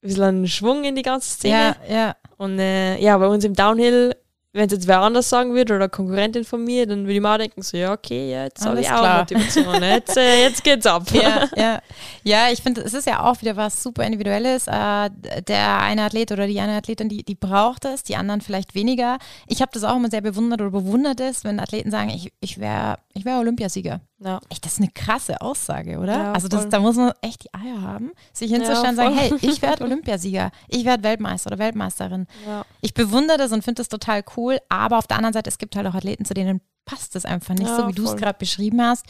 bisschen einen Schwung in die ganze Szene. Ja, ja. Und äh, ja, bei uns im Downhill, wenn es jetzt wer anders sagen würde oder Konkurrentin von mir, dann würde ich mir auch denken, so ja, okay, ja, jetzt habe ich auch klar. Motivation. Jetzt, äh, <laughs> jetzt geht's ab. Ja, ja. ja, ich finde, es ist ja auch wieder was super Individuelles. Äh, der eine Athlet oder die eine Athletin, die, die braucht es, die anderen vielleicht weniger. Ich habe das auch immer sehr bewundert oder bewundert es, wenn Athleten sagen, ich, ich wäre ich wär Olympiasieger. Ja. Echt, das ist eine krasse Aussage, oder? Ja, also das, da muss man echt die Eier haben, sich hinzustellen Ja, und sagen, hey, ich werde Olympiasieger, ich werde Weltmeister oder Weltmeisterin. Ich bewundere das und finde das total cool, aber auf der anderen Seite, es gibt halt auch Athleten, zu denen passt es einfach nicht, so wie du es gerade beschrieben hast,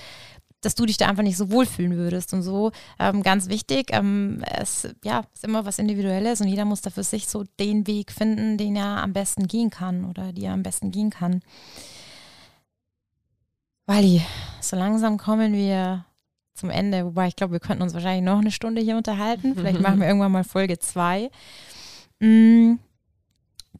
dass du dich da einfach nicht so wohlfühlen würdest und so. Ähm, ganz wichtig, ähm, es ja, ist immer was Individuelles und jeder muss da für sich so den Weg finden, den er am besten gehen kann oder die er am besten gehen kann. Wally, so langsam kommen wir zum Ende, wobei ich glaube, wir könnten uns wahrscheinlich noch eine Stunde hier unterhalten. Vielleicht <laughs> machen wir irgendwann mal Folge zwei. Mm,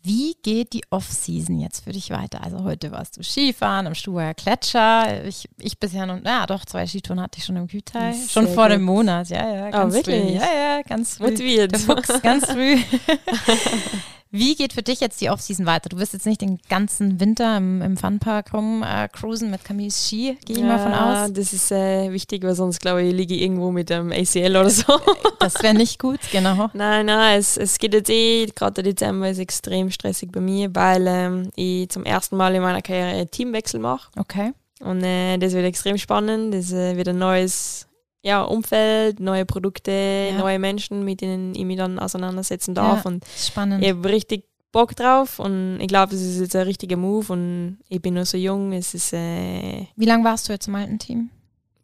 Wie geht die Off-Season jetzt für dich weiter? Also heute warst du Skifahren am Stuber Gletscher. Ich, ich bisher noch, ja doch, zwei Skitouren hatte ich schon im. Sehr Schon vor gut. dem Monat, ja, ja. Ganz wirklich? Früh. Ja, ja, ganz früh. Motiviert. Der Fuchs, ganz früh. <laughs> Wie geht für dich jetzt die Off-Season weiter? Du wirst jetzt nicht den ganzen Winter im, im Funpark rum äh, cruisen mit Camille's Ski, gehe ich mal von Ja, aus. Das ist äh, wichtig, weil sonst glaube ich, liege ich irgendwo mit dem ACL oder so. <laughs> Das wäre nicht gut, genau. nein, nein, es, es geht jetzt eh, gerade der Dezember ist extrem stressig bei mir, weil ähm, ich zum ersten Mal in meiner Karriere einen Teamwechsel mache. Okay. Und äh, das wird extrem spannend. Das äh, wird ein neues ja, Umfeld, neue Produkte, Ja. neue Menschen, mit denen ich mich dann auseinandersetzen darf. Ja. Und Spannend. ich habe richtig Bock drauf und ich glaube, das ist jetzt ein richtiger Move und ich bin noch so jung. Es ist äh, Wie lange warst du jetzt im alten Team?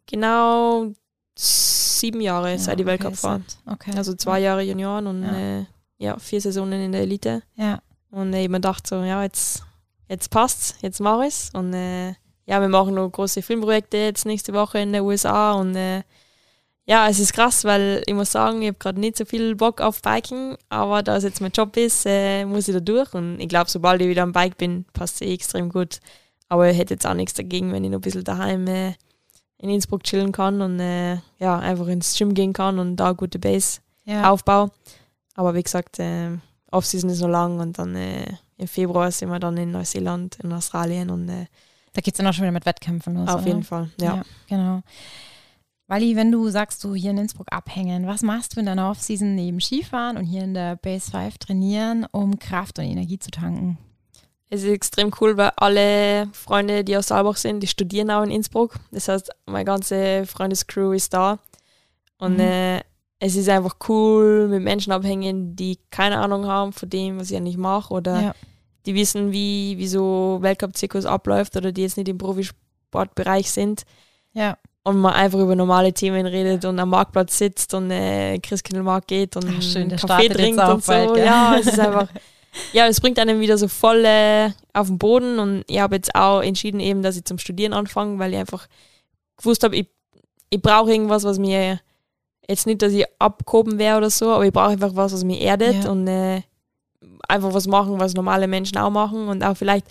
genau sieben Jahre Ja, seit ich Weltcup okay, seit- Okay. Also zwei Jahre Junioren und Ja. äh, ja vier Saisonen in der Elite. Ja. Und äh, ich mir gedacht, so, ja, jetzt, jetzt passt's, jetzt mache ich's. Und äh, ja, wir machen noch große Filmprojekte jetzt nächste Woche in den USA. Und äh, ja, es ist krass, weil ich muss sagen, ich habe gerade nicht so viel Bock auf Biken, aber da es jetzt mein Job ist, äh, muss ich da durch. Und ich glaube, sobald ich wieder am Bike bin, passt es eh extrem gut. Aber ich hätte jetzt auch nichts dagegen, wenn ich noch ein bisschen daheim äh, in Innsbruck chillen kann und äh, ja, einfach ins Gym gehen kann und da gute Base ja. Aufbau. Aber wie gesagt, äh, Offseason ist noch lang und dann äh, im Februar sind wir dann in Neuseeland, in Australien und äh, Da geht es dann auch schon wieder mit Wettkämpfen los. auf oder? jeden Fall, ja. genau. Wally, wenn du sagst, du hier in Innsbruck abhängen, was machst du in deiner Offseason neben Skifahren und hier in der Base 5 trainieren, um Kraft und Energie zu tanken? Es ist extrem cool, weil alle Freunde, die aus Saalbach sind, die studieren auch in Innsbruck. Das heißt, meine ganze Freundescrew ist da. Und mhm. äh, es ist einfach cool, mit Menschen abhängen, die keine Ahnung haben von dem, was ich eigentlich mache oder ja. die wissen, wie, wie so Weltcup-Zirkus abläuft oder die jetzt nicht im Profisportbereich sind. Ja und man einfach über normale Themen redet und am Marktplatz sitzt und äh, Christkindlmarkt geht und Ach, schön, Kaffee trinkt und so. Bald, ja, es ist einfach, <laughs> ja, es bringt einen wieder so voll äh, auf den Boden und ich habe jetzt auch entschieden eben, dass ich zum Studieren anfange, weil ich einfach gewusst habe, ich, ich brauche irgendwas, was mir jetzt nicht, dass ich abgehoben wäre oder so, aber ich brauche einfach was, was mich erdet ja. und äh, einfach was machen, was normale Menschen auch machen und auch vielleicht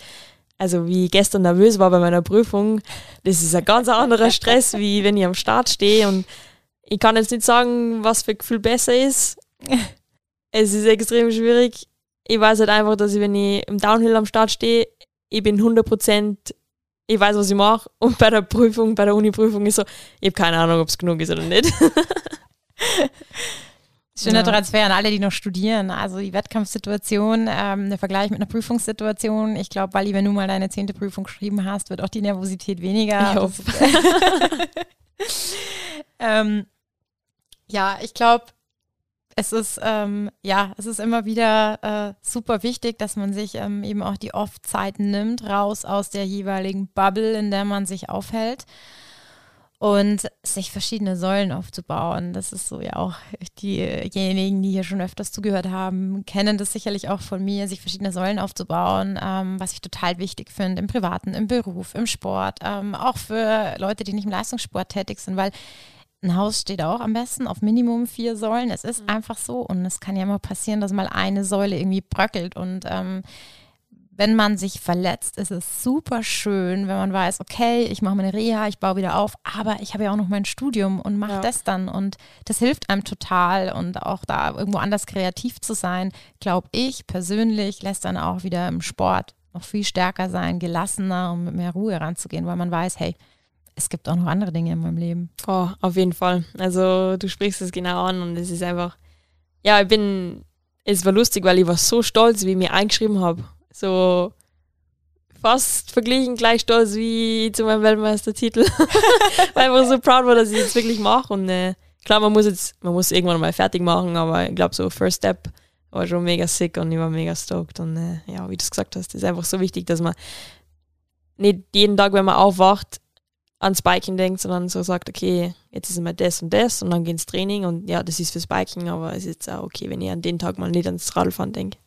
also wie ich gestern nervös war bei meiner Prüfung, das ist ein ganz anderer <laughs> Stress, wie wenn ich am Start stehe. Und ich kann jetzt nicht sagen, was für Gefühl besser ist. Es ist extrem schwierig. Ich weiß halt einfach, dass ich, wenn ich im Downhill am Start stehe, ich bin 100% ich weiß, was ich mache. Und bei der Prüfung, bei der Uni-Prüfung ist so, ich habe keine Ahnung, ob es genug ist oder nicht. <laughs> Schöner ja. Transfer an alle, die noch studieren. Also die Wettkampfsituation, ähm, der Vergleich mit einer Prüfungssituation. Ich glaube, Bali, wenn du mal deine zehnte Prüfung geschrieben hast, wird auch die Nervosität weniger. Ich hoffe. <laughs> ähm, ja, ich glaube, es ist ähm, ja, es ist immer wieder äh, super wichtig, dass man sich ähm, eben auch die Off-Zeiten nimmt, raus aus der jeweiligen Bubble, in der man sich aufhält und sich verschiedene Säulen aufzubauen. Das ist so ja auch diejenigen, die hier schon öfters zugehört haben, kennen das sicherlich auch von mir, sich verschiedene Säulen aufzubauen, ähm, was ich total wichtig finde im Privaten, im Beruf, im Sport, ähm, auch für Leute, die nicht im Leistungssport tätig sind, weil ein Haus steht auch am besten auf Minimum vier Säulen. Es ist mhm. einfach so und es kann ja immer passieren, dass mal eine Säule irgendwie bröckelt und ähm, wenn man sich verletzt, ist es super schön, wenn man weiß, okay, ich mache meine Reha, ich baue wieder auf, aber ich habe ja auch noch mein Studium und mache ja. das dann und das hilft einem total und auch da irgendwo anders kreativ zu sein, glaube ich persönlich, lässt dann auch wieder im Sport noch viel stärker sein, gelassener und mit mehr Ruhe ranzugehen, weil man weiß, hey, es gibt auch noch andere Dinge in meinem Leben. Oh, auf jeden Fall. Also du sprichst es genau an und es ist einfach, ja, ich bin, es war lustig, weil ich war so stolz, wie ich mir eingeschrieben habe so fast verglichen gleich stolz wie zu meinem Weltmeistertitel. <laughs> Weil einfach so proud war, dass ich es wirklich mache. Und äh, klar, man muss jetzt, man muss irgendwann mal fertig machen, aber ich glaube, so First Step war schon mega sick und ich war mega stoked. Und äh, ja, wie du es gesagt hast, ist einfach so wichtig, dass man nicht jeden Tag, wenn man aufwacht, ans Biken denkt, sondern so sagt, okay, jetzt ist immer das und das und dann geht ins Training und ja, das ist fürs Biken, aber es ist jetzt auch okay, wenn ich an den Tag mal nicht ans Radfahren denke.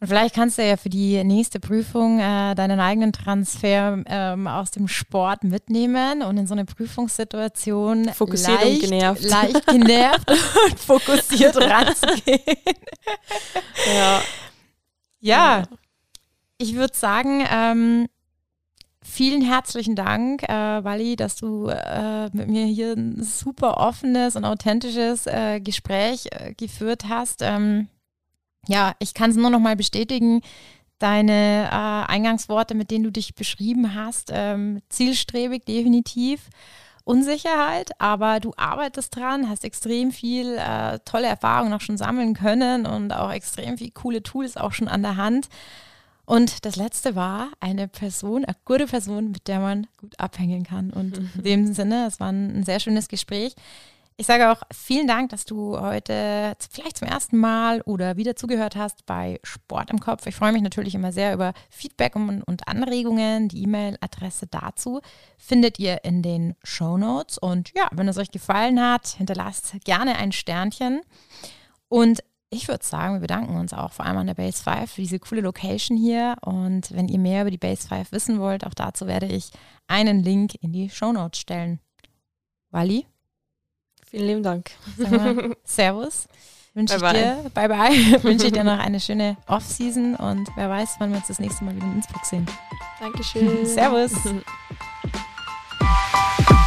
Und vielleicht kannst du ja für die nächste Prüfung äh, deinen eigenen Transfer ähm, aus dem Sport mitnehmen und in so eine Prüfungssituation fokussiert leicht, und genervt, leicht genervt <laughs> und fokussiert ranzugehen. Ja. ja. ich würde sagen, ähm, vielen herzlichen Dank, äh, Wally, dass du äh, mit mir hier ein super offenes und authentisches äh, Gespräch äh, geführt hast. Ähm, ja, ich kann es nur noch mal bestätigen. Deine äh, Eingangsworte, mit denen du dich beschrieben hast, ähm, zielstrebig definitiv. Unsicherheit, aber du arbeitest dran, hast extrem viel äh, tolle Erfahrungen auch schon sammeln können und auch extrem viel coole Tools auch schon an der Hand. Und das letzte war eine Person, eine gute Person, mit der man gut abhängen kann. Und in dem <laughs> Sinne, es war ein, ein sehr schönes Gespräch. Ich sage auch vielen Dank, dass du heute vielleicht zum ersten Mal oder wieder zugehört hast bei Sport im Kopf. Ich freue mich natürlich immer sehr über Feedback und, Anregungen. Die E-Mail-Adresse dazu findet ihr in den Show Notes. Und ja, wenn es euch gefallen hat, hinterlasst gerne ein Sternchen. Und ich würde sagen, wir bedanken uns auch vor allem an der Base 5 für diese coole Location hier. Und wenn ihr mehr über die Base 5 wissen wollt, auch dazu werde ich einen Link in die Show Notes stellen. Wally? Vielen lieben Dank. Servus. Wünsche ich bye. dir, bye bye, <laughs> wünsche ich dir noch eine schöne Off-Season und wer weiß, wann wir uns das nächste Mal wieder in Innsbruck sehen. Dankeschön. Servus. <laughs>